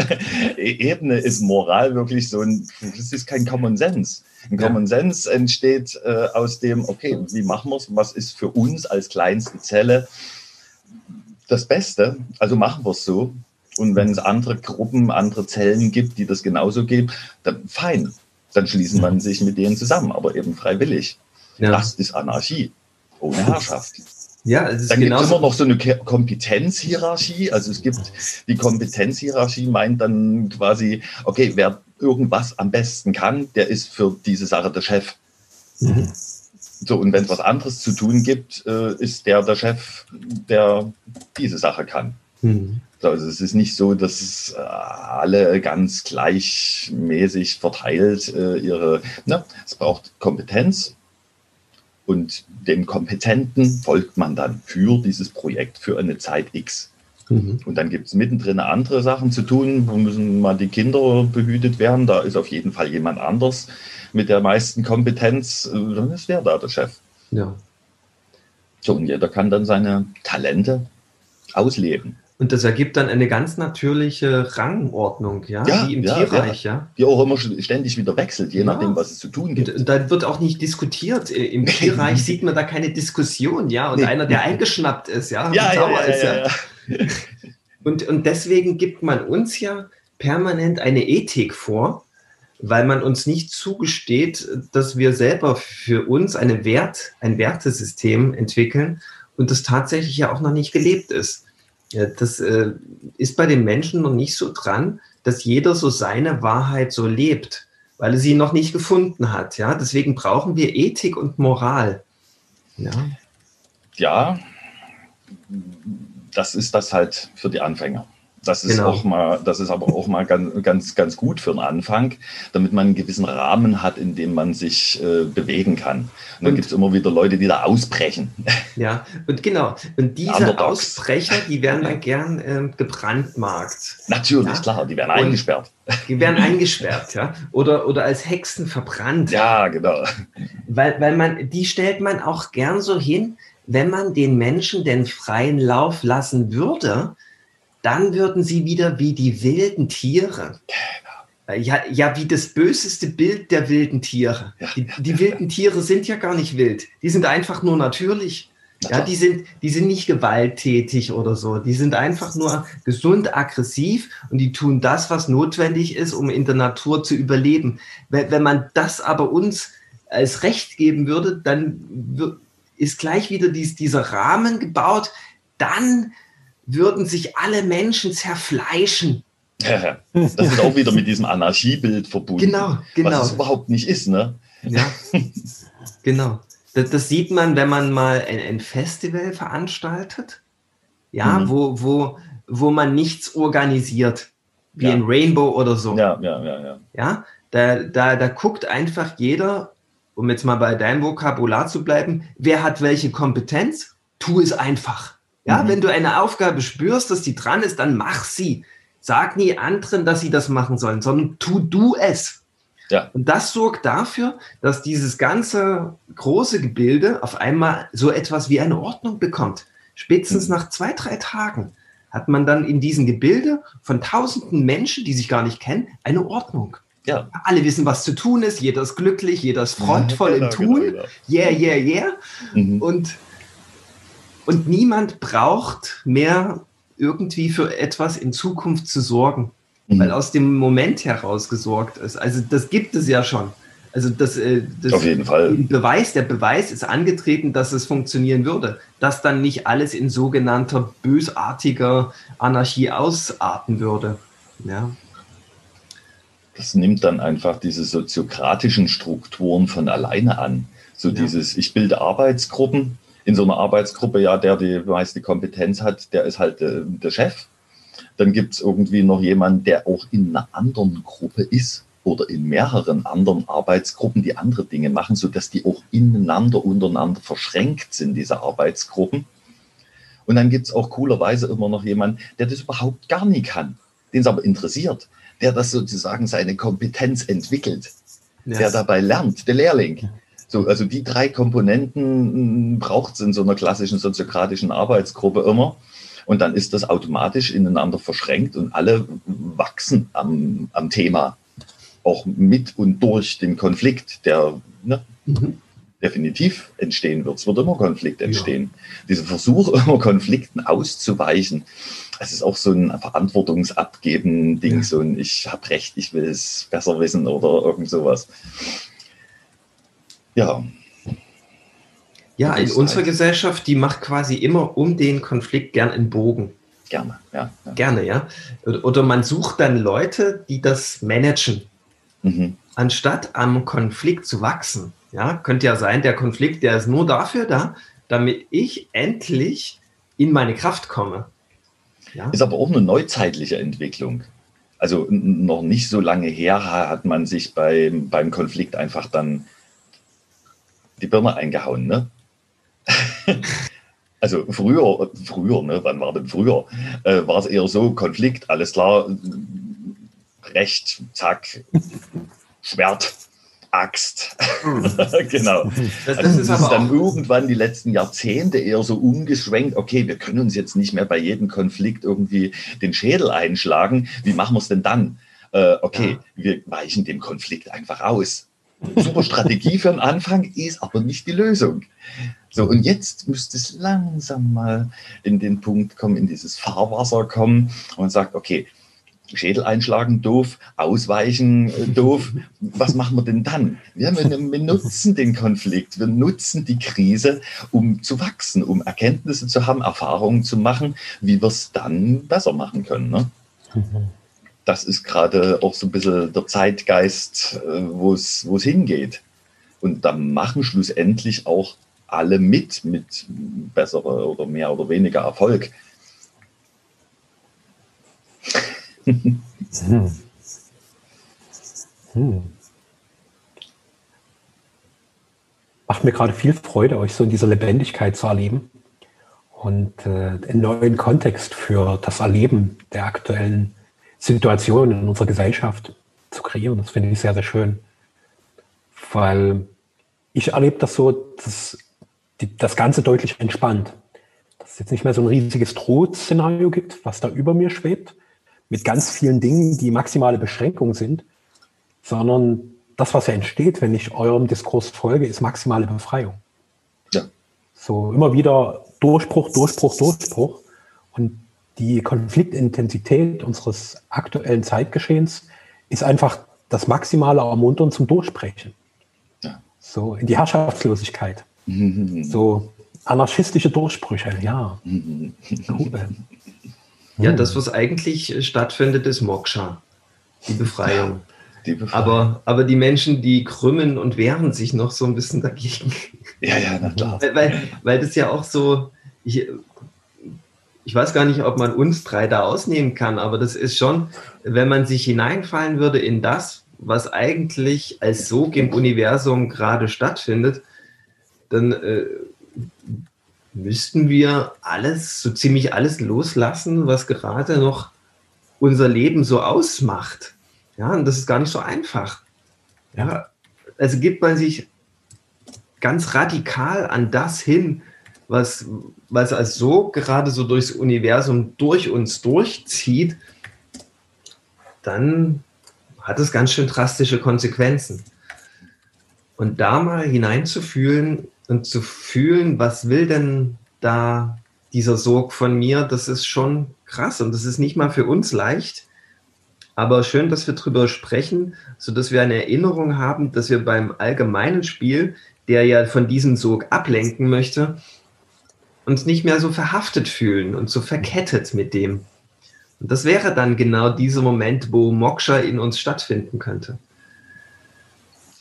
Speaker 2: Ebene ist Moral wirklich so ein, das ist kein Common Sense. Ein Common Sense entsteht äh, aus dem, okay, wie machen wir es, was ist für uns als kleinste Zelle das Beste, also machen wir es so und wenn es andere Gruppen, andere Zellen gibt, die das genauso geben, dann fein. Dann schließen man sich mit denen zusammen, aber eben freiwillig. Ja. Das ist Anarchie, ohne *laughs* Herrschaft.
Speaker 3: Ja, es ist
Speaker 2: dann gibt es immer noch so eine Kompetenzhierarchie. Also es gibt die Kompetenzhierarchie meint dann quasi, okay, wer irgendwas am besten kann, der ist für diese Sache der Chef. Mhm. So, und wenn es was anderes zu tun gibt, äh, ist der der Chef, der diese Sache kann. Mhm. Also es ist nicht so, dass es äh, alle ganz gleichmäßig verteilt äh, ihre. Ne? Es braucht Kompetenz und dem Kompetenten folgt man dann für dieses Projekt für eine Zeit X. Mhm. Und dann gibt es mittendrin andere Sachen zu tun. wo müssen mal die Kinder behütet werden. Da ist auf jeden Fall jemand anders mit der meisten Kompetenz. Äh, dann ist wer da der Chef. Ja. So, und jeder kann dann seine Talente ausleben.
Speaker 3: Und das ergibt dann eine ganz natürliche Rangordnung, ja,
Speaker 2: ja wie im ja, Tierreich, ja. ja. Die auch immer ständig wieder wechselt, je nachdem, was es zu tun gibt.
Speaker 3: Und da wird auch nicht diskutiert. Äh, Im Tierreich sieht man da keine Diskussion, ja. Und nee. einer, der eingeschnappt ist, ja,
Speaker 2: ja, ja, ist, ja. *laughs*
Speaker 3: Und, und deswegen gibt man uns ja permanent eine Ethik vor, weil man uns nicht zugesteht, dass wir selber für uns eine Wert, ein Wertesystem entwickeln und das tatsächlich ja auch noch nicht gelebt ist. Das äh, ist bei den Menschen noch nicht so dran, dass jeder so seine Wahrheit so lebt, weil er sie noch nicht gefunden hat. Ja, deswegen brauchen wir Ethik und Moral.
Speaker 2: Ja. Ja, das ist das halt für die Anfänger. Das ist genau. auch mal, das ist aber auch mal ganz, ganz, ganz gut für den Anfang, damit man einen gewissen Rahmen hat, in dem man sich äh, bewegen kann. Und dann gibt es immer wieder Leute, die da ausbrechen. *laughs*
Speaker 3: Ja, und genau. Und diese Underdogs. Ausbrecher, die werden dann gern äh, gebrandmarkt.
Speaker 2: Natürlich, ja? klar, die werden und eingesperrt.
Speaker 3: Die werden *laughs* eingesperrt, ja. Oder, oder als Hexen verbrannt.
Speaker 2: Ja, genau.
Speaker 3: Weil, weil man, die stellt man auch gern so hin, wenn man den Menschen den freien Lauf lassen würde, dann würden sie wieder wie die wilden Tiere. Genau. Ja, ja, wie das böseste Bild der wilden Tiere. Die, die wilden Tiere sind ja gar nicht wild. Die sind einfach nur natürlich. Ja, die sind, die sind nicht gewalttätig oder so. Die sind einfach nur gesund aggressiv und die tun das, was notwendig ist, um in der Natur zu überleben. Wenn, wenn man das aber uns als Recht geben würde, dann ist gleich wieder dies, dieser Rahmen gebaut. Dann würden sich alle Menschen zerfleischen. *laughs*
Speaker 2: Das ist auch wieder mit diesem Anarchiebild verbunden.
Speaker 3: Genau, genau.
Speaker 2: Was es überhaupt nicht ist, ne?
Speaker 3: Ja, *laughs* genau. Das, das sieht man, wenn man mal ein, ein Festival veranstaltet, ja, mhm. wo, wo, wo man nichts organisiert, wie ja. ein Rainbow oder so.
Speaker 2: Ja, ja, ja, ja.
Speaker 3: Ja, Da, da, da guckt einfach jeder, um jetzt mal bei deinem Vokabular zu bleiben, wer hat welche Kompetenz, tu es einfach. Ja, mhm. wenn du eine Aufgabe spürst, dass die dran ist, dann mach sie. Sag nie anderen, dass sie das machen sollen, sondern tu du es. Ja. Und das sorgt dafür, dass dieses ganze große Gebilde auf einmal so etwas wie eine Ordnung bekommt. Spätestens mhm. nach zwei, drei Tagen hat man dann in diesem Gebilde von tausenden Menschen, die sich gar nicht kennen, eine Ordnung. Ja. Alle wissen, was zu tun ist, jeder ist glücklich, jeder ist freudvoll ja, genau, im Tun. Genau, genau. Yeah, yeah, yeah. Mhm. Und, und niemand braucht mehr irgendwie für etwas in Zukunft zu sorgen, mhm. weil aus dem Moment heraus gesorgt ist. Also das gibt es ja schon. Also das, äh, das
Speaker 2: Auf jeden Fall.
Speaker 3: Beweis, der Beweis ist angetreten, dass es funktionieren würde. Dass dann nicht alles in sogenannter bösartiger Anarchie ausarten würde. Ja.
Speaker 2: Das nimmt dann einfach diese soziokratischen Strukturen von alleine an. So ja. dieses, ich bilde Arbeitsgruppen, in so einer Arbeitsgruppe, ja, der die meiste Kompetenz hat, der ist halt äh, der Chef. Dann gibt es irgendwie noch jemanden, der auch in einer anderen Gruppe ist oder in mehreren anderen Arbeitsgruppen, die andere Dinge machen, sodass die auch ineinander, untereinander verschränkt sind, diese Arbeitsgruppen. Und dann gibt es auch coolerweise immer noch jemanden, der das überhaupt gar nicht kann, den es aber interessiert, der das sozusagen seine Kompetenz entwickelt, ja. der dabei lernt, der Lehrling. So, also die drei Komponenten hm, braucht es in so einer klassischen soziokratischen Arbeitsgruppe immer. Und dann ist das automatisch ineinander verschränkt und alle wachsen am, am Thema. Auch mit und durch den Konflikt, der ne, mhm. definitiv entstehen wird. Es wird immer Konflikt entstehen. Ja. Dieser Versuch, *laughs* immer Konflikten auszuweichen, es ist auch so ein Verantwortungsabgeben-Ding, ja. so ein Ich habe Recht, ich will es besser wissen oder irgend sowas.
Speaker 3: Ja. Ja, in unserer halt. Gesellschaft, die macht quasi immer um den Konflikt gern einen Bogen.
Speaker 2: Gerne, ja,
Speaker 3: ja. Gerne, ja. Oder man sucht dann Leute, die das managen. Mhm. Anstatt am Konflikt zu wachsen. Ja, könnte ja sein, der Konflikt, der ist nur dafür da, damit ich endlich in meine Kraft komme.
Speaker 2: Ja? Ist aber auch eine neuzeitliche Entwicklung. Also noch nicht so lange her hat man sich beim, beim Konflikt einfach dann die Birne eingehauen, ne? *laughs* also früher, früher, ne, wann war denn früher? Äh, war es eher so, Konflikt, alles klar, Recht, zack, Schwert, Axt. Hm. *laughs* genau. Das, also das ist, dann irgendwann die letzten Jahrzehnte eher so umgeschwenkt, okay, wir können uns jetzt nicht mehr bei jedem Konflikt irgendwie den Schädel einschlagen. Wie machen wir es denn dann? Äh, okay, ja. wir weichen dem Konflikt einfach aus super Strategie für den Anfang, ist aber nicht die Lösung. So, und jetzt müsste es langsam mal in den Punkt kommen, in dieses Fahrwasser kommen und sagt, okay, Schädel einschlagen, doof, ausweichen, äh, doof. Was machen wir denn dann? Wir, wir, nutzen den Konflikt, wir nutzen die Krise, um zu wachsen, um Erkenntnisse zu haben, Erfahrungen zu machen, wie wir es dann besser machen können. Ne? Das ist gerade auch so ein bisschen der Zeitgeist, äh, wo es hingeht. Und da machen schlussendlich auch alle mit, mit besserer oder mehr oder weniger Erfolg.
Speaker 1: hm. *laughs* Hm. Macht mir gerade viel Freude, euch so in dieser Lebendigkeit zu erleben und äh, einen neuen Kontext für das Erleben der aktuellen Situation in unserer Gesellschaft zu kreieren. Das finde ich sehr, sehr schön. Weil ich erlebe das so, dass die, das Ganze deutlich entspannt. Dass es jetzt nicht mehr so ein riesiges Drohszenario gibt, was da über mir schwebt, mit ganz vielen Dingen, die maximale Beschränkung sind, sondern das, was ja entsteht, wenn ich eurem Diskurs folge, ist maximale Befreiung. Ja. So immer wieder Durchbruch, Durchbruch, Durchbruch. Und die Konfliktintensität unseres aktuellen Zeitgeschehens ist einfach das maximale Ermuntern zum Durchbrechen. Ja. So in die Herrschaftslosigkeit. Mhm. So anarchistische Durchbrüche, ja. Mhm.
Speaker 3: Ja, das, was eigentlich stattfindet, ist Moksha, die Befreiung. *laughs* Die Befreiung. Aber, aber die Menschen, die krümmen und wehren sich noch so ein bisschen dagegen.
Speaker 2: Ja, ja, na klar.
Speaker 3: Weil, weil, weil das ja auch so, ich, ich weiß gar nicht, ob man uns drei da ausnehmen kann, aber das ist schon, wenn man sich hineinfallen würde in das, was eigentlich als Sog im Universum gerade stattfindet, dann äh, müssten wir alles, so ziemlich alles loslassen, was gerade noch unser Leben so ausmacht. Ja, und das ist gar nicht so einfach. Ja, also gibt man sich ganz radikal an das hin, was, was als so gerade so durchs Universum durch uns durchzieht, dann hat es ganz schön drastische Konsequenzen. Und da mal hineinzufühlen und zu fühlen, was will denn da dieser Sog von mir, das ist schon krass und das ist nicht mal für uns leicht. Aber schön, dass wir darüber sprechen, sodass wir eine Erinnerung haben, dass wir beim allgemeinen Spiel, der ja von diesem Sog ablenken möchte, uns nicht mehr so verhaftet fühlen und so verkettet mit dem. Und das wäre dann genau dieser Moment, wo Moksha in uns stattfinden könnte.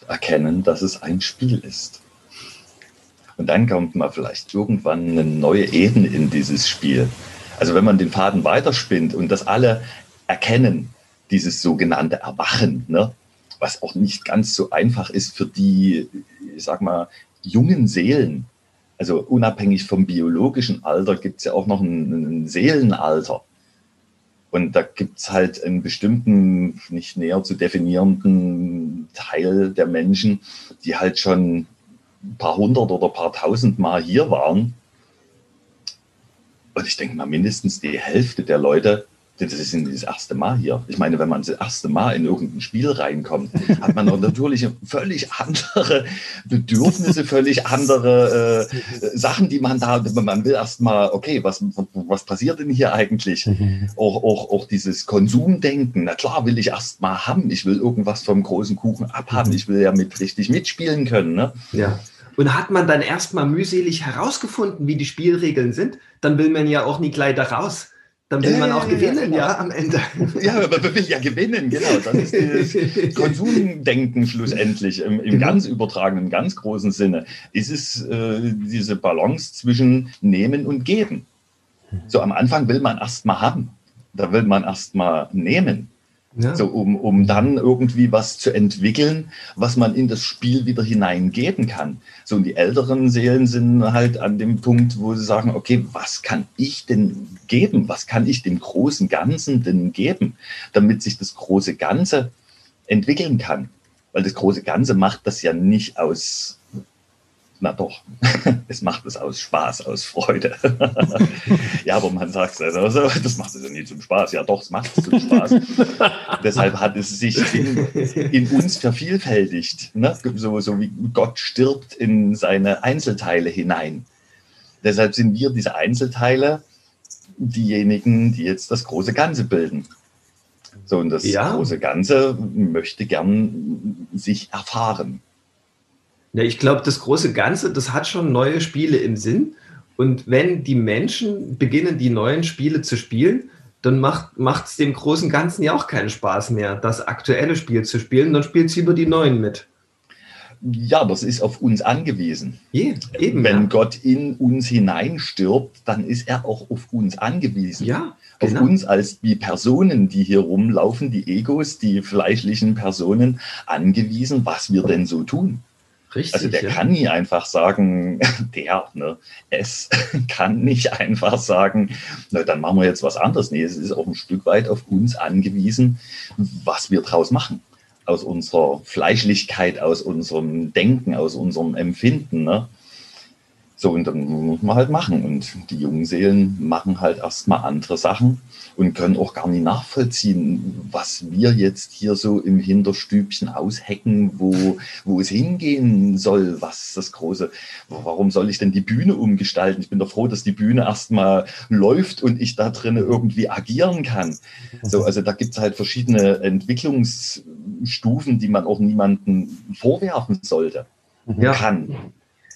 Speaker 2: Erkennen, dass es ein Spiel ist. Und dann kommt mal vielleicht irgendwann eine neue Ebene in dieses Spiel. Also wenn man den Faden weiterspinnt und das alle erkennen, dieses sogenannte Erwachen, ne? was auch nicht ganz so einfach ist für die, ich sag mal, jungen Seelen, also unabhängig vom biologischen Alter gibt es ja auch noch ein, ein Seelenalter. Und da gibt es halt einen bestimmten, nicht näher zu definierenden Teil der Menschen, die halt schon ein paar hundert oder ein paar tausend Mal hier waren. Und ich denke mal, mindestens die Hälfte der Leute das ist das erste Mal hier. Ich meine, wenn man das erste Mal in irgendein Spiel reinkommt, hat man natürlich völlig andere Bedürfnisse, völlig andere äh, Sachen, die man da, man will erst mal, okay, was, was passiert denn hier eigentlich? Mhm. Auch, auch, auch dieses Konsumdenken. Na klar, will ich erst mal haben. Ich will irgendwas vom großen Kuchen abhaben. Mhm. Ich will ja mit richtig mitspielen können. Ne?
Speaker 3: Ja. Und hat man dann erstmal mühselig herausgefunden, wie die Spielregeln sind, dann will man ja auch nie gleich da raus dann will ja, man auch gewinnen, ja, genau. ja, am Ende. *laughs*
Speaker 2: Ja, man will ja gewinnen, genau. Das ist das *laughs* Konsumdenken schlussendlich im, im genau. ganz übertragenen, ganz großen Sinne. Ist es äh, diese Balance zwischen Nehmen und Geben. So am Anfang will man erst mal haben. Da will man erst mal nehmen. Ja. So, um, um dann irgendwie was zu entwickeln, was man in das Spiel wieder hineingeben kann. So, und die älteren Seelen sind halt an dem Punkt, wo sie sagen, okay, was kann ich denn geben? Was kann ich dem großen Ganzen denn geben, damit sich das große Ganze entwickeln kann? Weil das große Ganze macht das ja nicht aus na doch, *laughs* es macht es aus Spaß, aus Freude. *laughs* ja, aber man sagt es also, das macht es ja nie zum Spaß. Ja, doch, es macht es zum Spaß. *laughs* Deshalb hat es sich in, in uns vervielfältigt. Ne? So, so wie Gott stirbt in seine Einzelteile hinein. Deshalb sind wir diese Einzelteile diejenigen, die jetzt das große Ganze bilden. So, und das ja. große Ganze möchte gern sich erfahren.
Speaker 3: Ja, ich glaube, das große Ganze, das hat schon neue Spiele im Sinn. Und wenn die Menschen beginnen, die neuen Spiele zu spielen, dann macht es dem großen Ganzen ja auch keinen Spaß mehr, das aktuelle Spiel zu spielen. Dann spielt es über die neuen mit.
Speaker 2: Ja, das ist auf uns angewiesen. Je, eben, Wenn ja. Gott in uns hineinstirbt, dann ist er auch auf uns angewiesen.
Speaker 3: Ja,
Speaker 2: genau. Auf uns als die Personen, die hier rumlaufen, die Egos, die fleischlichen Personen angewiesen, was wir denn so tun. Richtig, also der ja. kann nie einfach sagen, *laughs* der, ne, es *laughs* kann nicht einfach sagen, na, dann machen wir jetzt was anderes. Nee, es ist auch ein Stück weit auf uns angewiesen, was wir draus machen. Aus unserer Fleischlichkeit, aus unserem Denken, aus unserem Empfinden. Ne? So, und dann muss man halt machen. Und die jungen Seelen machen halt erstmal andere Sachen und können auch gar nicht nachvollziehen, was wir jetzt hier so im Hinterstübchen aushecken, wo, wo es hingehen soll, was das große, warum soll ich denn die Bühne umgestalten? Ich bin doch froh, dass die Bühne erstmal läuft und ich da drinnen irgendwie agieren kann. So, also da gibt es halt verschiedene Entwicklungsstufen, die man auch niemandem vorwerfen sollte. Ja. Kann.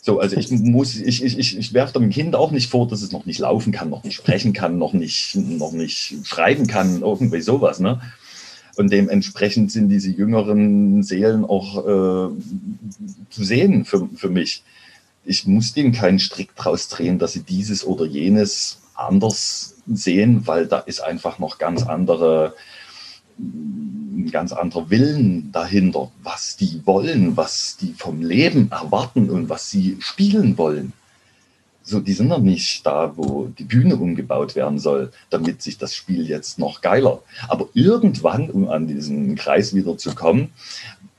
Speaker 2: So, also ich muss, ich, ich, ich, ich werfe dem Kind auch nicht vor, dass es noch nicht laufen kann, noch nicht sprechen kann, noch nicht, noch nicht schreiben kann, irgendwie sowas, ne? Und dementsprechend sind diese jüngeren Seelen auch äh, zu sehen für, für mich. Ich muss denen keinen Strick draus drehen, dass sie dieses oder jenes anders sehen, weil da ist einfach noch ganz andere ein ganz anderer Willen dahinter, was die wollen, was die vom Leben erwarten und was sie spielen wollen. So, die sind noch nicht da, wo die Bühne umgebaut werden soll, damit sich das Spiel jetzt noch geiler. Aber irgendwann, um an diesen Kreis wieder zu kommen,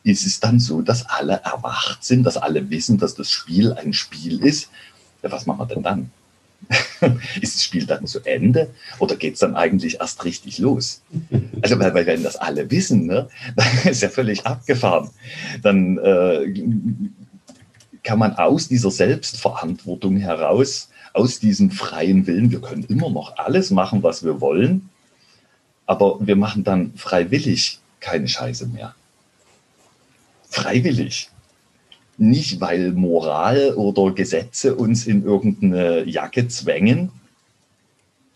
Speaker 2: ist es dann so, dass alle erwacht sind, dass alle wissen, dass das Spiel ein Spiel ist. Ja, was machen wir denn dann? *laughs* ist das Spiel dann zu Ende oder geht es dann eigentlich erst richtig los? Also, weil, weil wenn das alle wissen, ne, *laughs* dann ist ja völlig abgefahren. Dann äh, kann man aus dieser Selbstverantwortung heraus, aus diesem freien Willen, wir können immer noch alles machen, was wir wollen, aber wir machen dann freiwillig keine Scheiße mehr. Freiwillig. Nicht, weil Moral oder Gesetze uns in irgendeine Jacke zwängen,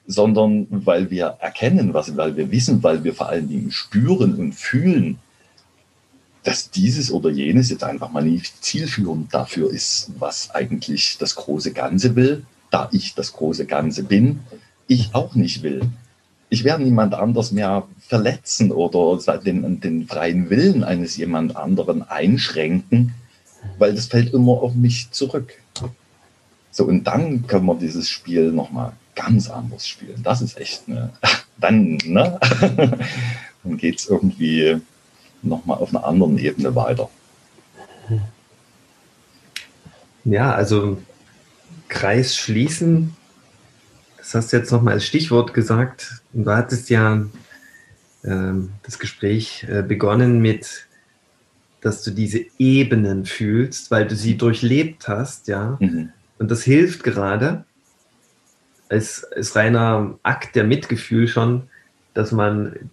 Speaker 2: sondern weil wir erkennen, was, weil wir wissen, weil wir vor allen Dingen spüren und fühlen, dass dieses oder jenes jetzt einfach mal nicht zielführend dafür ist, was eigentlich das große Ganze will, da ich das große Ganze bin, ich auch nicht will. Ich werde niemand anders mehr verletzen oder den, den freien Willen eines jemand anderen einschränken, weil das fällt immer auf mich zurück. So, und dann können wir dieses Spiel nochmal ganz anders spielen. Das ist echt, ne? *laughs* Dann, ne? *laughs* dann geht es irgendwie nochmal auf einer anderen Ebene weiter.
Speaker 3: Ja, also Kreis schließen, das hast du jetzt nochmal als Stichwort gesagt. Du hattest ja äh, das Gespräch äh, begonnen mit dass du diese Ebenen fühlst, weil du sie durchlebt hast, ja. Mhm. Und das hilft gerade als, als reiner Akt der Mitgefühl schon, dass man,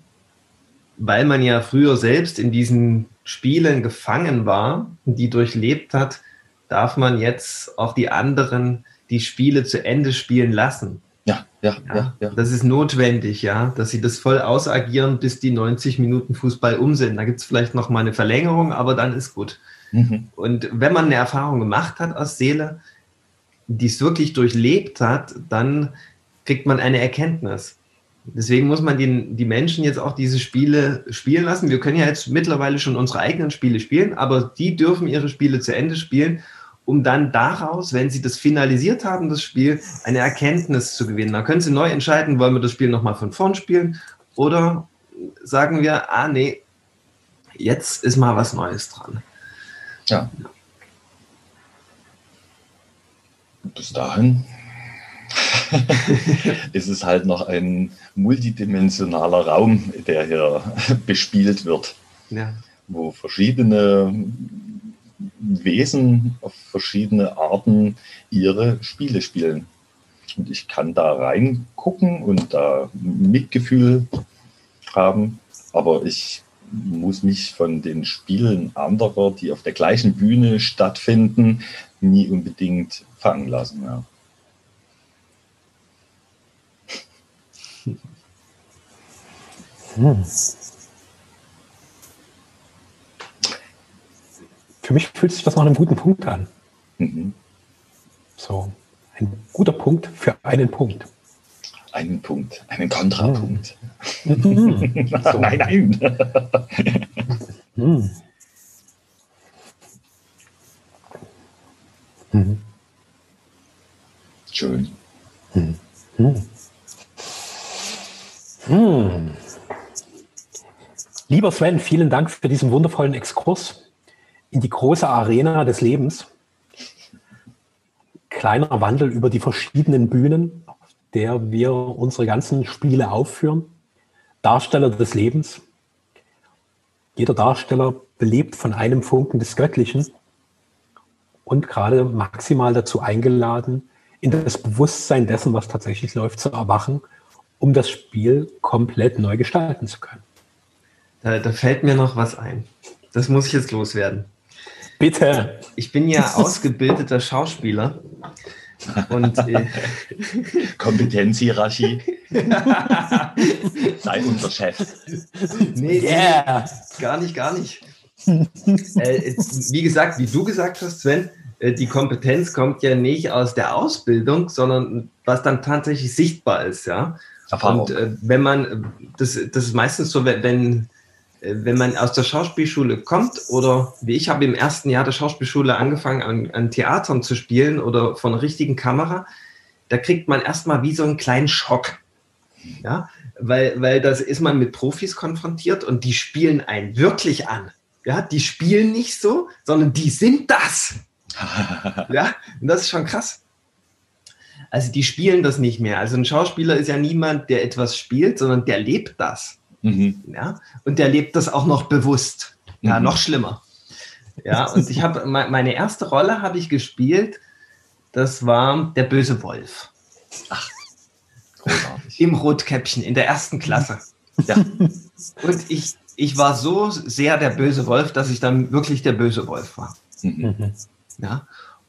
Speaker 3: weil man ja früher selbst in diesen Spielen gefangen war und die durchlebt hat, darf man jetzt auch die anderen die Spiele zu Ende spielen lassen.
Speaker 2: Ja, ja, ja, ja.
Speaker 3: Das ist notwendig, ja, dass sie das voll ausagieren, bis die 90 Minuten Fußball um sind. Da gibt es vielleicht noch mal eine Verlängerung, aber dann ist gut. Mhm. Und wenn man eine Erfahrung gemacht hat aus Seele, die es wirklich durchlebt hat, dann kriegt man eine Erkenntnis. Deswegen muss man die, die Menschen jetzt auch diese Spiele spielen lassen. Wir können ja jetzt mittlerweile schon unsere eigenen Spiele spielen, aber die dürfen ihre Spiele zu Ende spielen um dann daraus, wenn sie das finalisiert haben, das Spiel, eine Erkenntnis zu gewinnen. Da können sie neu entscheiden, wollen wir das Spiel nochmal von vorn spielen oder sagen wir, ah nee, jetzt ist mal was Neues dran.
Speaker 2: Ja. Bis dahin *laughs* ist es halt noch ein multidimensionaler Raum, der hier *laughs* bespielt wird, ja. wo verschiedene Wesen auf verschiedene Arten ihre Spiele spielen. Und ich kann da reingucken und da Mitgefühl haben, aber ich muss mich von den Spielen anderer, die auf der gleichen Bühne stattfinden, nie unbedingt fangen lassen. Ja.
Speaker 1: Hm. Für mich fühlt sich das nach einem guten Punkt an. Mhm. So, ein guter Punkt für einen Punkt.
Speaker 2: Einen Punkt, einen Kontrapunkt. Mhm. *laughs* so. Nein, nein. mhm. Mhm. Schön. Mhm.
Speaker 1: Mhm. Lieber Sven, vielen Dank für diesen wundervollen Exkurs in die große Arena des Lebens. Kleiner Wandel über die verschiedenen Bühnen, auf der wir unsere ganzen Spiele aufführen. Darsteller des Lebens. Jeder Darsteller belebt von einem Funken des Göttlichen und gerade maximal dazu eingeladen, in das Bewusstsein dessen, was tatsächlich läuft, zu erwachen, um das Spiel komplett neu gestalten zu können.
Speaker 3: Da, da fällt mir noch was ein. Das muss ich jetzt loswerden.
Speaker 1: Bitte.
Speaker 3: Ich bin ja *laughs* ausgebildeter Schauspieler. Und äh,
Speaker 2: Kompetenzhierarchie. *laughs* Sei unser Chef.
Speaker 3: Nee, yeah. gar nicht, gar nicht. äh, wie gesagt, wie du gesagt hast, Sven, äh, die Kompetenz kommt ja nicht aus der Ausbildung, sondern was dann tatsächlich sichtbar ist, ja. Erfahrung. Und äh, wenn man, das, das ist meistens so, wenn, äh, wenn man aus der Schauspielschule kommt oder wie ich habe im ersten Jahr der Schauspielschule angefangen, an, an Theatern zu spielen oder von einer richtigen Kamera, da kriegt man erstmal wie so einen kleinen Schock. Ja, weil, weil das ist man mit Profis konfrontiert und die spielen einen wirklich an. Ja, die spielen nicht so, sondern die sind das. *laughs* ja, und das ist schon krass. Also die spielen das nicht mehr. Also ein Schauspieler ist ja niemand, der etwas spielt, sondern der lebt das. Mhm. Ja, und der lebt das auch noch bewusst. Ja, mhm. noch schlimmer. Ja, und ich habe meine erste Rolle habe ich gespielt. Das war der böse Wolf. Ach, großartig. Im Rotkäppchen in der ersten Klasse. Ja. Und ich, ich war so sehr der böse Wolf, dass ich dann wirklich der böse Wolf war. Mhm. Ja.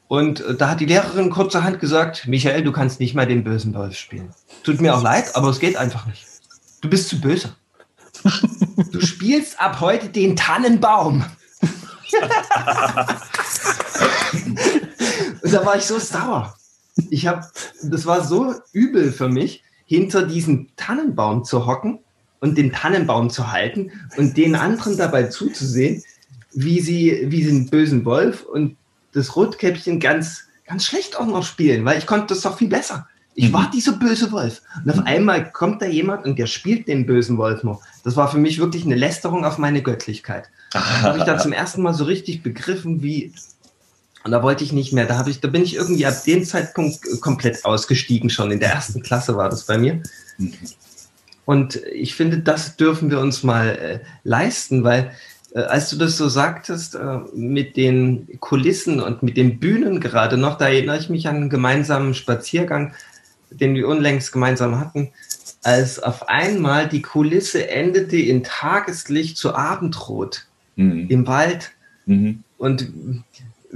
Speaker 3: Und äh, da hat die Lehrerin kurzerhand gesagt, Michael, du kannst nicht mal den bösen Wolf spielen. Tut mir auch leid, aber es geht einfach nicht. Du bist zu böse. Du spielst ab heute den Tannenbaum. Und da war ich so sauer. Ich habe, das war so übel für mich, hinter diesem Tannenbaum zu hocken und den Tannenbaum zu halten und den anderen dabei zuzusehen, wie sie, wie sie einen bösen Wolf und das Rotkäppchen ganz, ganz schlecht auch noch spielen, weil ich konnte das doch viel besser. Ich war mhm. dieser böse Wolf. Und auf einmal kommt da jemand und der spielt den bösen Wolf noch. Das war für mich wirklich eine Lästerung auf meine Göttlichkeit. Da habe ich da zum ersten Mal so richtig begriffen, wie. Und da wollte ich nicht mehr. Da, habe ich, da bin ich irgendwie ab dem Zeitpunkt komplett ausgestiegen schon. In der ersten Klasse war das bei mir. Mhm. Und ich finde, das dürfen wir uns mal äh, leisten, weil äh, als du das so sagtest, äh, mit den Kulissen und mit den Bühnen gerade noch, da erinnere ich mich an einen gemeinsamen Spaziergang den wir unlängst gemeinsam hatten, als auf einmal die Kulisse endete in Tageslicht zu Abendrot mhm. im Wald. Mhm. Und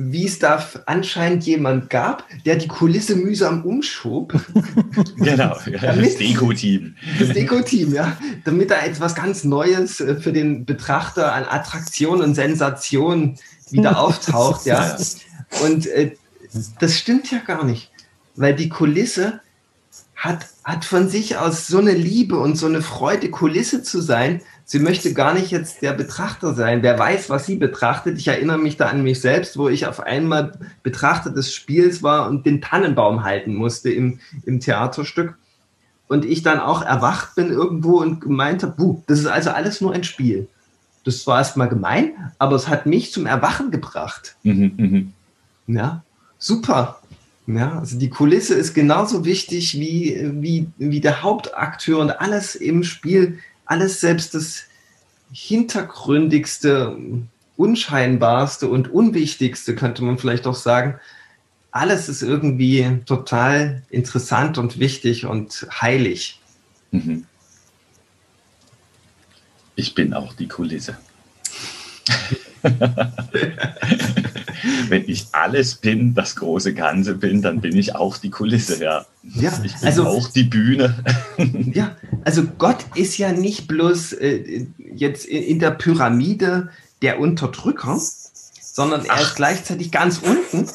Speaker 3: wie es da anscheinend jemand gab, der die Kulisse mühsam umschob. *laughs*
Speaker 2: genau, das Deko-Team.
Speaker 3: Das Deko-Team, ja. Damit da etwas ganz Neues äh, für den Betrachter an Attraktion und Sensation wieder *laughs* auftaucht, ja. Und äh, das stimmt ja gar nicht, weil die Kulisse hat, hat von sich aus so eine Liebe und so eine Freude, Kulisse zu sein. Sie möchte gar nicht jetzt der Betrachter sein. Wer weiß, was sie betrachtet. Ich erinnere mich da an mich selbst, wo ich auf einmal Betrachter des Spiels war und den Tannenbaum halten musste im, im Theaterstück. Und ich dann auch erwacht bin irgendwo und gemeint habe, buh, das ist also alles nur ein Spiel. Das war erstmal gemein, aber es hat mich zum Erwachen gebracht. Mhm, mh. Ja, super. Ja, also die Kulisse ist genauso wichtig wie, wie, wie der Hauptakteur und alles im Spiel, alles selbst das hintergründigste, unscheinbarste und unwichtigste, könnte man vielleicht auch sagen. Alles ist irgendwie total interessant und wichtig und heilig. Mhm.
Speaker 2: Ich bin auch die Kulisse. *laughs* *laughs* Wenn ich alles bin, das große Ganze bin, dann bin ich auch die Kulisse, ja. Ja, ich bin also, auch die Bühne. *laughs*
Speaker 3: Ja, also Gott ist ja nicht bloß äh, jetzt in der Pyramide der Unterdrücker, sondern er Ach. ist gleichzeitig ganz unten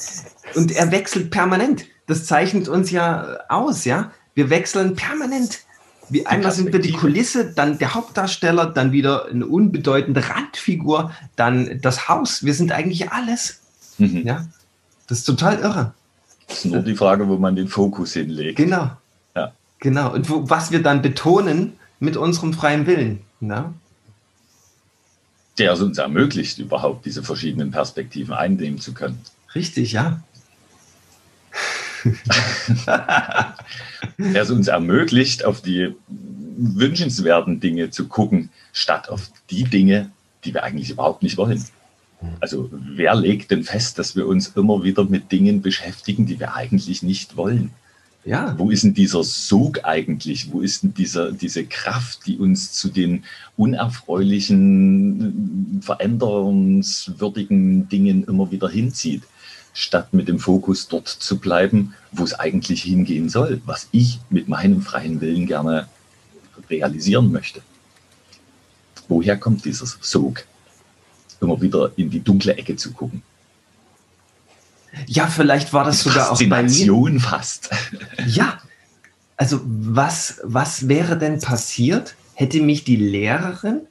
Speaker 3: und er wechselt permanent. Das zeichnet uns ja aus, ja. Wir wechseln permanent wie, einmal sind wir die Kulisse, dann der Hauptdarsteller, dann wieder eine unbedeutende Randfigur, dann das Haus. Wir sind eigentlich alles. Mhm. Ja, das ist total irre.
Speaker 2: Das ist nur die Frage, wo man den Fokus hinlegt.
Speaker 3: Genau. Ja. Genau. Und wo, was wir dann betonen mit unserem freien Willen. Ja?
Speaker 2: Der es uns ermöglicht, überhaupt diese verschiedenen Perspektiven einnehmen zu können.
Speaker 3: Richtig, ja.
Speaker 2: Der es uns ermöglicht, auf die wünschenswerten Dinge zu gucken, statt auf die Dinge, die wir eigentlich überhaupt nicht wollen. Also wer legt denn fest, dass wir uns immer wieder mit Dingen beschäftigen, die wir eigentlich nicht wollen? Ja. Wo ist denn dieser Sog eigentlich? Wo ist denn dieser, diese Kraft, die uns zu den unerfreulichen, veränderungswürdigen Dingen immer wieder hinzieht? Statt mit dem Fokus dort zu bleiben, wo es eigentlich hingehen soll, was ich mit meinem freien Willen gerne realisieren möchte. Woher kommt dieses Sog? Immer wieder in die dunkle Ecke zu gucken.
Speaker 3: Ja, vielleicht war das sogar auch bei mir.
Speaker 2: fast. *laughs*
Speaker 3: Ja, also was, was wäre denn passiert, hätte mich die Lehrerin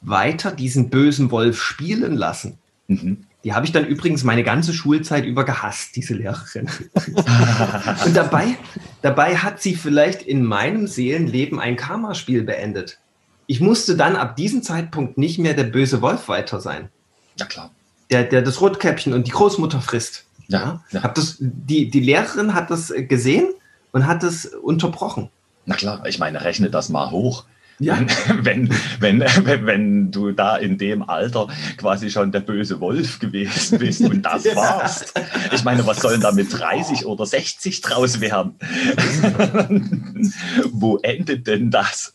Speaker 3: weiter diesen bösen Wolf spielen lassen. Mhm. Die habe ich dann übrigens meine ganze Schulzeit über gehasst, diese Lehrerin. *laughs* und dabei, dabei hat sie vielleicht in meinem Seelenleben ein Karma-Spiel beendet. Ich musste dann ab diesem Zeitpunkt nicht mehr der böse Wolf weiter sein.
Speaker 2: Ja, klar.
Speaker 3: Der, der das Rotkäppchen und die Großmutter frisst. Ja, ja. Hab das, die, die Lehrerin hat das gesehen und hat es unterbrochen.
Speaker 2: Na klar, ich meine, rechne das mal hoch. Ja. *laughs* Wenn, wenn, wenn, *laughs* wenn du da in dem Alter quasi schon der böse Wolf gewesen bist und das warst. Ich meine, was sollen da mit 30 oder 60 draus werden? *laughs* Wo endet denn das?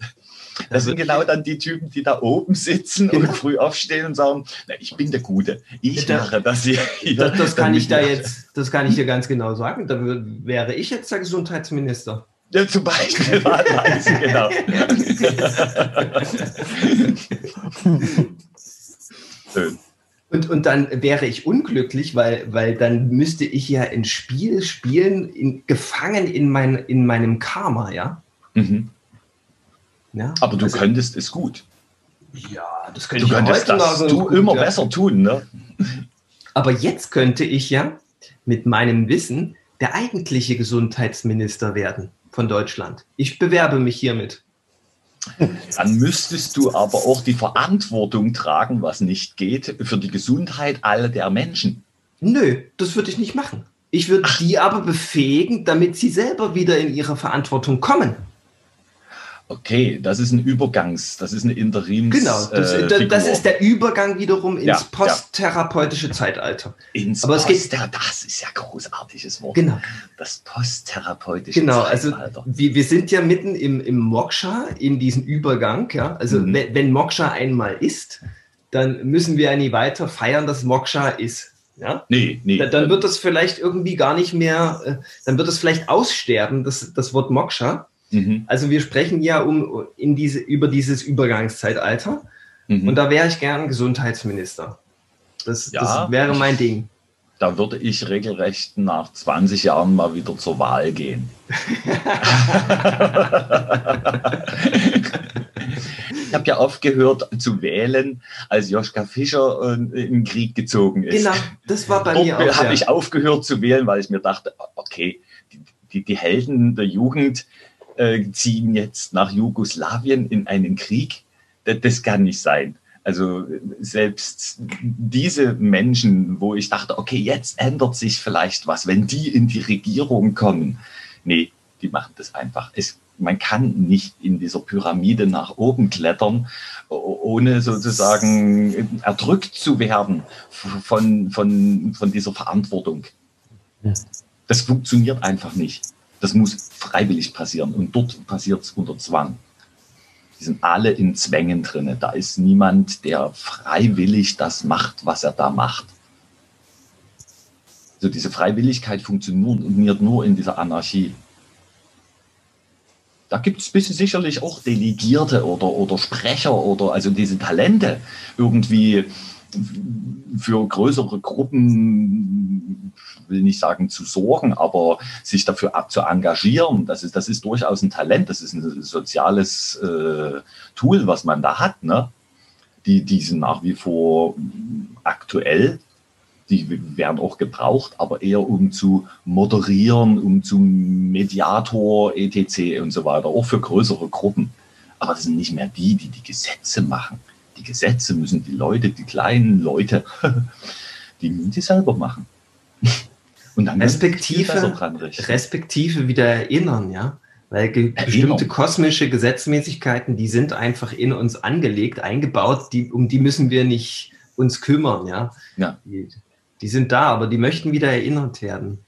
Speaker 2: Das sind genau dann die Typen, die da oben sitzen und früh aufstehen und sagen, na, ich bin der Gute. Ich mache das hier.
Speaker 3: Das, das kann ich da jetzt, das kann ich dir ganz genau sagen. Da wäre ich jetzt der Gesundheitsminister.
Speaker 2: Ja, zum Beispiel *laughs* war das, genau.
Speaker 3: Schön. Und, und dann wäre ich unglücklich, weil, weil dann müsste ich ja ein Spiel spielen, in, gefangen in, mein, in meinem Karma, ja? Mhm.
Speaker 2: ja? Aber du also, könntest es gut.
Speaker 3: Ja, das könnte
Speaker 2: du ich könntest heute das du immer ja. besser tun, ne?
Speaker 3: Aber jetzt könnte ich ja mit meinem Wissen der eigentliche Gesundheitsminister werden von Deutschland. Ich bewerbe mich hiermit.
Speaker 2: Dann müsstest du aber auch die Verantwortung tragen, was nicht geht, für die Gesundheit aller der Menschen.
Speaker 3: Nö, das würde ich nicht machen. Ich würde die aber befähigen, damit sie selber wieder in ihre Verantwortung kommen.
Speaker 2: Okay, das ist ein Übergangs, das ist eine Interims.
Speaker 3: Genau, das, äh, das ist der Übergang wiederum ins ja, posttherapeutische ja. Zeitalter.
Speaker 2: Ins Aber Post es geht, das ist ja großartiges Wort.
Speaker 3: Genau.
Speaker 2: Das posttherapeutische
Speaker 3: genau, also Zeitalter. Genau, also wir, wir sind ja mitten im, im Moksha, in diesem Übergang. Ja? Also mhm. wenn, wenn Moksha einmal ist, dann müssen wir ja nie weiter feiern, dass Moksha ist. Ja?
Speaker 2: Nee, nee.
Speaker 3: Dann, dann wird das vielleicht irgendwie gar nicht mehr, äh, dann wird das vielleicht aussterben, das, das Wort Moksha. Mhm. Also wir sprechen ja um, in diese, über dieses Übergangszeitalter. Mhm. Und da wäre ich gern Gesundheitsminister. Das, ja, das wäre mein Ding.
Speaker 2: Da würde ich regelrecht nach 20 Jahren mal wieder zur Wahl gehen. *laughs* ich habe ja aufgehört zu wählen, als Joschka Fischer äh, in den Krieg gezogen ist.
Speaker 3: Genau, das war bei Dort mir
Speaker 2: auch. habe ja. ich aufgehört zu wählen, weil ich mir dachte, okay, die, die Helden der Jugend, äh, ziehen jetzt nach Jugoslawien in einen Krieg. Das, das kann nicht sein. Also selbst diese Menschen, wo ich dachte, okay, jetzt ändert sich vielleicht was, wenn die in die Regierung kommen. Nee, die machen das einfach. Es, man kann nicht in dieser Pyramide nach oben klettern, ohne sozusagen erdrückt zu werden von, von, von dieser Verantwortung. Das funktioniert einfach nicht. Das muss freiwillig passieren und dort passiert es unter Zwang. Die sind alle in Zwängen drin. Da ist niemand, der freiwillig das macht, was er da macht. Also diese Freiwilligkeit funktioniert nur in dieser Anarchie. Da gibt es sicherlich auch Delegierte oder, oder Sprecher oder also diese Talente irgendwie für größere Gruppen, will nicht sagen zu sorgen, aber sich dafür zu engagieren, das ist, das ist durchaus ein Talent, das ist ein soziales äh, Tool, was man da hat. Ne? Die, die sind nach wie vor aktuell, die werden auch gebraucht, aber eher um zu moderieren, um zu Mediator, etc. und so weiter, auch für größere Gruppen. Aber das sind nicht mehr die, die die Gesetze machen die Gesetze müssen die Leute, die kleinen Leute, *laughs* die müssen sie selber machen.
Speaker 3: Und dann respektive, respektive wieder erinnern, ja. Weil bestimmte kosmische Gesetzmäßigkeiten, die sind einfach in uns angelegt, eingebaut, die, um die müssen wir nicht uns kümmern, ja. ja. Die, die sind da, aber die möchten wieder erinnert werden.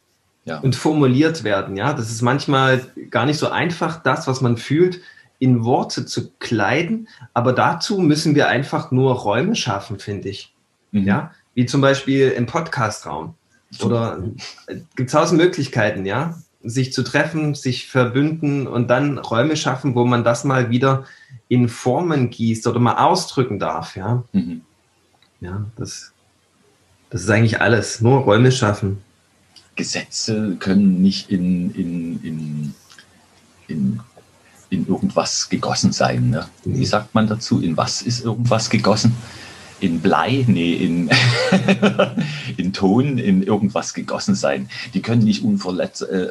Speaker 3: Ja. Und formuliert werden, ja. Das ist manchmal gar nicht so einfach, das, was man fühlt, in Worte zu kleiden, aber dazu müssen wir einfach nur Räume schaffen, finde ich. Mhm. Ja, wie zum Beispiel im Podcastraum. Oder äh, gibt es tausend Möglichkeiten, ja, sich zu treffen, sich verbünden und dann Räume schaffen, wo man das mal wieder in Formen gießt oder mal ausdrücken darf, ja. Mhm. Ja, das, das ist eigentlich alles. Nur Räume schaffen.
Speaker 2: Gesetze können nicht in, in, in, in in irgendwas gegossen sein. Ne? Wie sagt man dazu? In was ist irgendwas gegossen? In Blei? Nee, in, *laughs* in Ton, in irgendwas gegossen sein. Die können nicht unverletz, äh,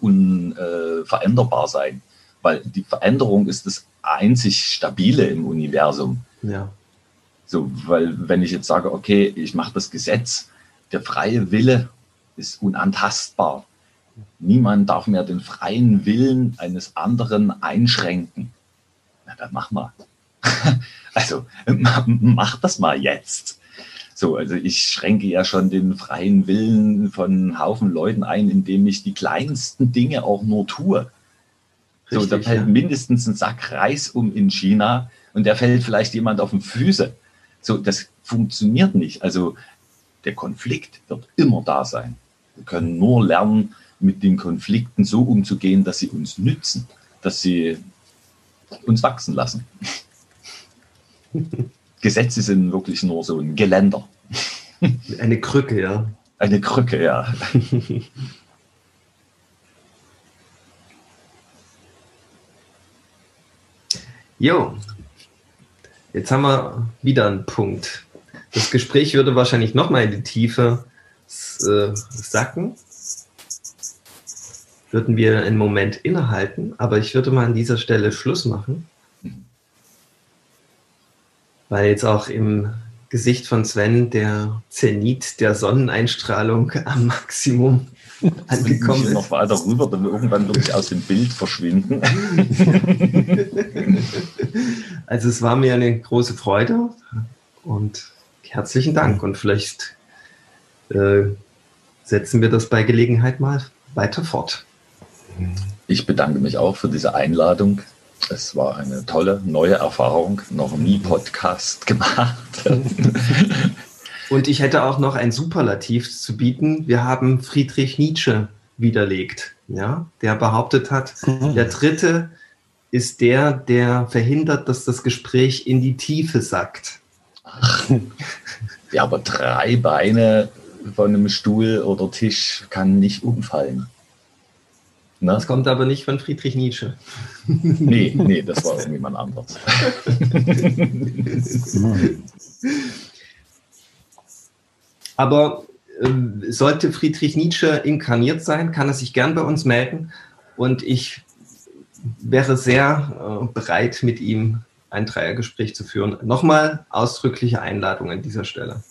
Speaker 2: unveränderbar äh, sein, weil die Veränderung ist das einzig Stabile im Universum.
Speaker 3: Ja.
Speaker 2: So, weil wenn ich jetzt sage, okay, ich mache das Gesetz, der freie Wille ist unantastbar. Niemand darf mehr den freien Willen eines anderen einschränken. Na, dann mach mal. *laughs* also *laughs* mach das mal jetzt. So, also ich schränke ja schon den freien Willen von Haufen Leuten ein, indem ich die kleinsten Dinge auch nur tue. Richtig, so, da fällt ja. mindestens ein Sack Reis um in China und der fällt vielleicht jemand auf den Füße. So, das funktioniert nicht. Also der Konflikt wird immer da sein. Wir können nur lernen, mit den Konflikten so umzugehen, dass sie uns nützen, dass sie uns wachsen lassen. *laughs* Gesetze sind wirklich nur so ein Geländer.
Speaker 3: Eine Krücke, ja.
Speaker 2: Eine Krücke, ja. *laughs*
Speaker 3: Jo, jetzt haben wir wieder einen Punkt. Das Gespräch würde wahrscheinlich nochmal in die Tiefe äh, sacken würden wir einen Moment innehalten, aber ich würde mal an dieser Stelle Schluss machen, weil jetzt auch im Gesicht von Sven der Zenit der Sonneneinstrahlung am Maximum *laughs* angekommen ist.
Speaker 2: noch weiter rüber, dann irgendwann wirklich aus dem Bild verschwinden. *laughs*
Speaker 3: also es war mir eine große Freude und herzlichen Dank und vielleicht äh, setzen wir das bei Gelegenheit mal weiter fort.
Speaker 2: Ich bedanke mich auch für diese Einladung. Es war eine tolle neue Erfahrung, noch nie Podcast *laughs* gemacht.
Speaker 3: Und ich hätte auch noch ein Superlativ zu bieten. Wir haben Friedrich Nietzsche widerlegt, ja, der behauptet hat, mhm. der Dritte ist der, der verhindert, dass das Gespräch in die Tiefe sackt.
Speaker 2: Ach, ja, aber drei Beine von einem Stuhl oder Tisch kann nicht umfallen.
Speaker 3: Ne? Das kommt aber nicht von Friedrich Nietzsche. *laughs*
Speaker 2: Nee, nee, das war irgendjemand anderes. *laughs*
Speaker 3: aber äh, sollte Friedrich Nietzsche inkarniert sein, kann er sich gern bei uns melden und ich wäre sehr äh, bereit, mit ihm ein Dreiergespräch zu führen. Nochmal ausdrückliche Einladung an dieser Stelle.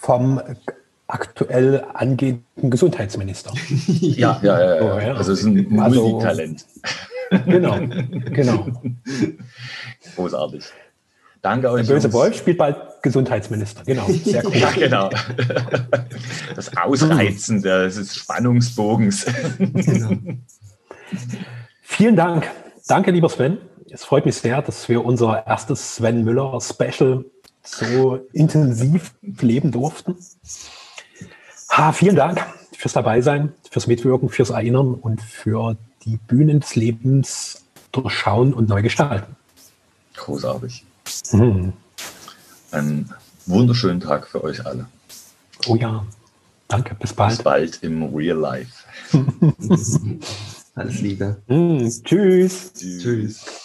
Speaker 1: Vom aktuell angehenden Gesundheitsminister. *laughs*
Speaker 2: ja, ja, ja, ja. Oh, ja. Also es ist ein also, Multitalent.
Speaker 1: Genau, genau.
Speaker 2: Großartig. Danke
Speaker 1: euch. Der böse Wolf spielt bald Gesundheitsminister. Genau,
Speaker 2: sehr *laughs* cool. ja, genau. Das Ausreizen des Spannungsbogens. Genau.
Speaker 1: Vielen Dank. Danke, lieber Sven. Es freut mich sehr, dass wir unser erstes Sven Müller Special so intensiv leben durften. Ha, vielen Dank fürs Dabeisein, fürs Mitwirken, fürs Erinnern und für die Bühnen des Lebens durchschauen und neu gestalten.
Speaker 2: Großartig. Mhm. Einen wunderschönen Tag für euch alle.
Speaker 1: Oh ja, danke, bis bald.
Speaker 2: Bis bald im Real Life. *laughs* *laughs*
Speaker 3: Alles Liebe.
Speaker 1: Mhm. Tschüss. Tschüss. Tschüss.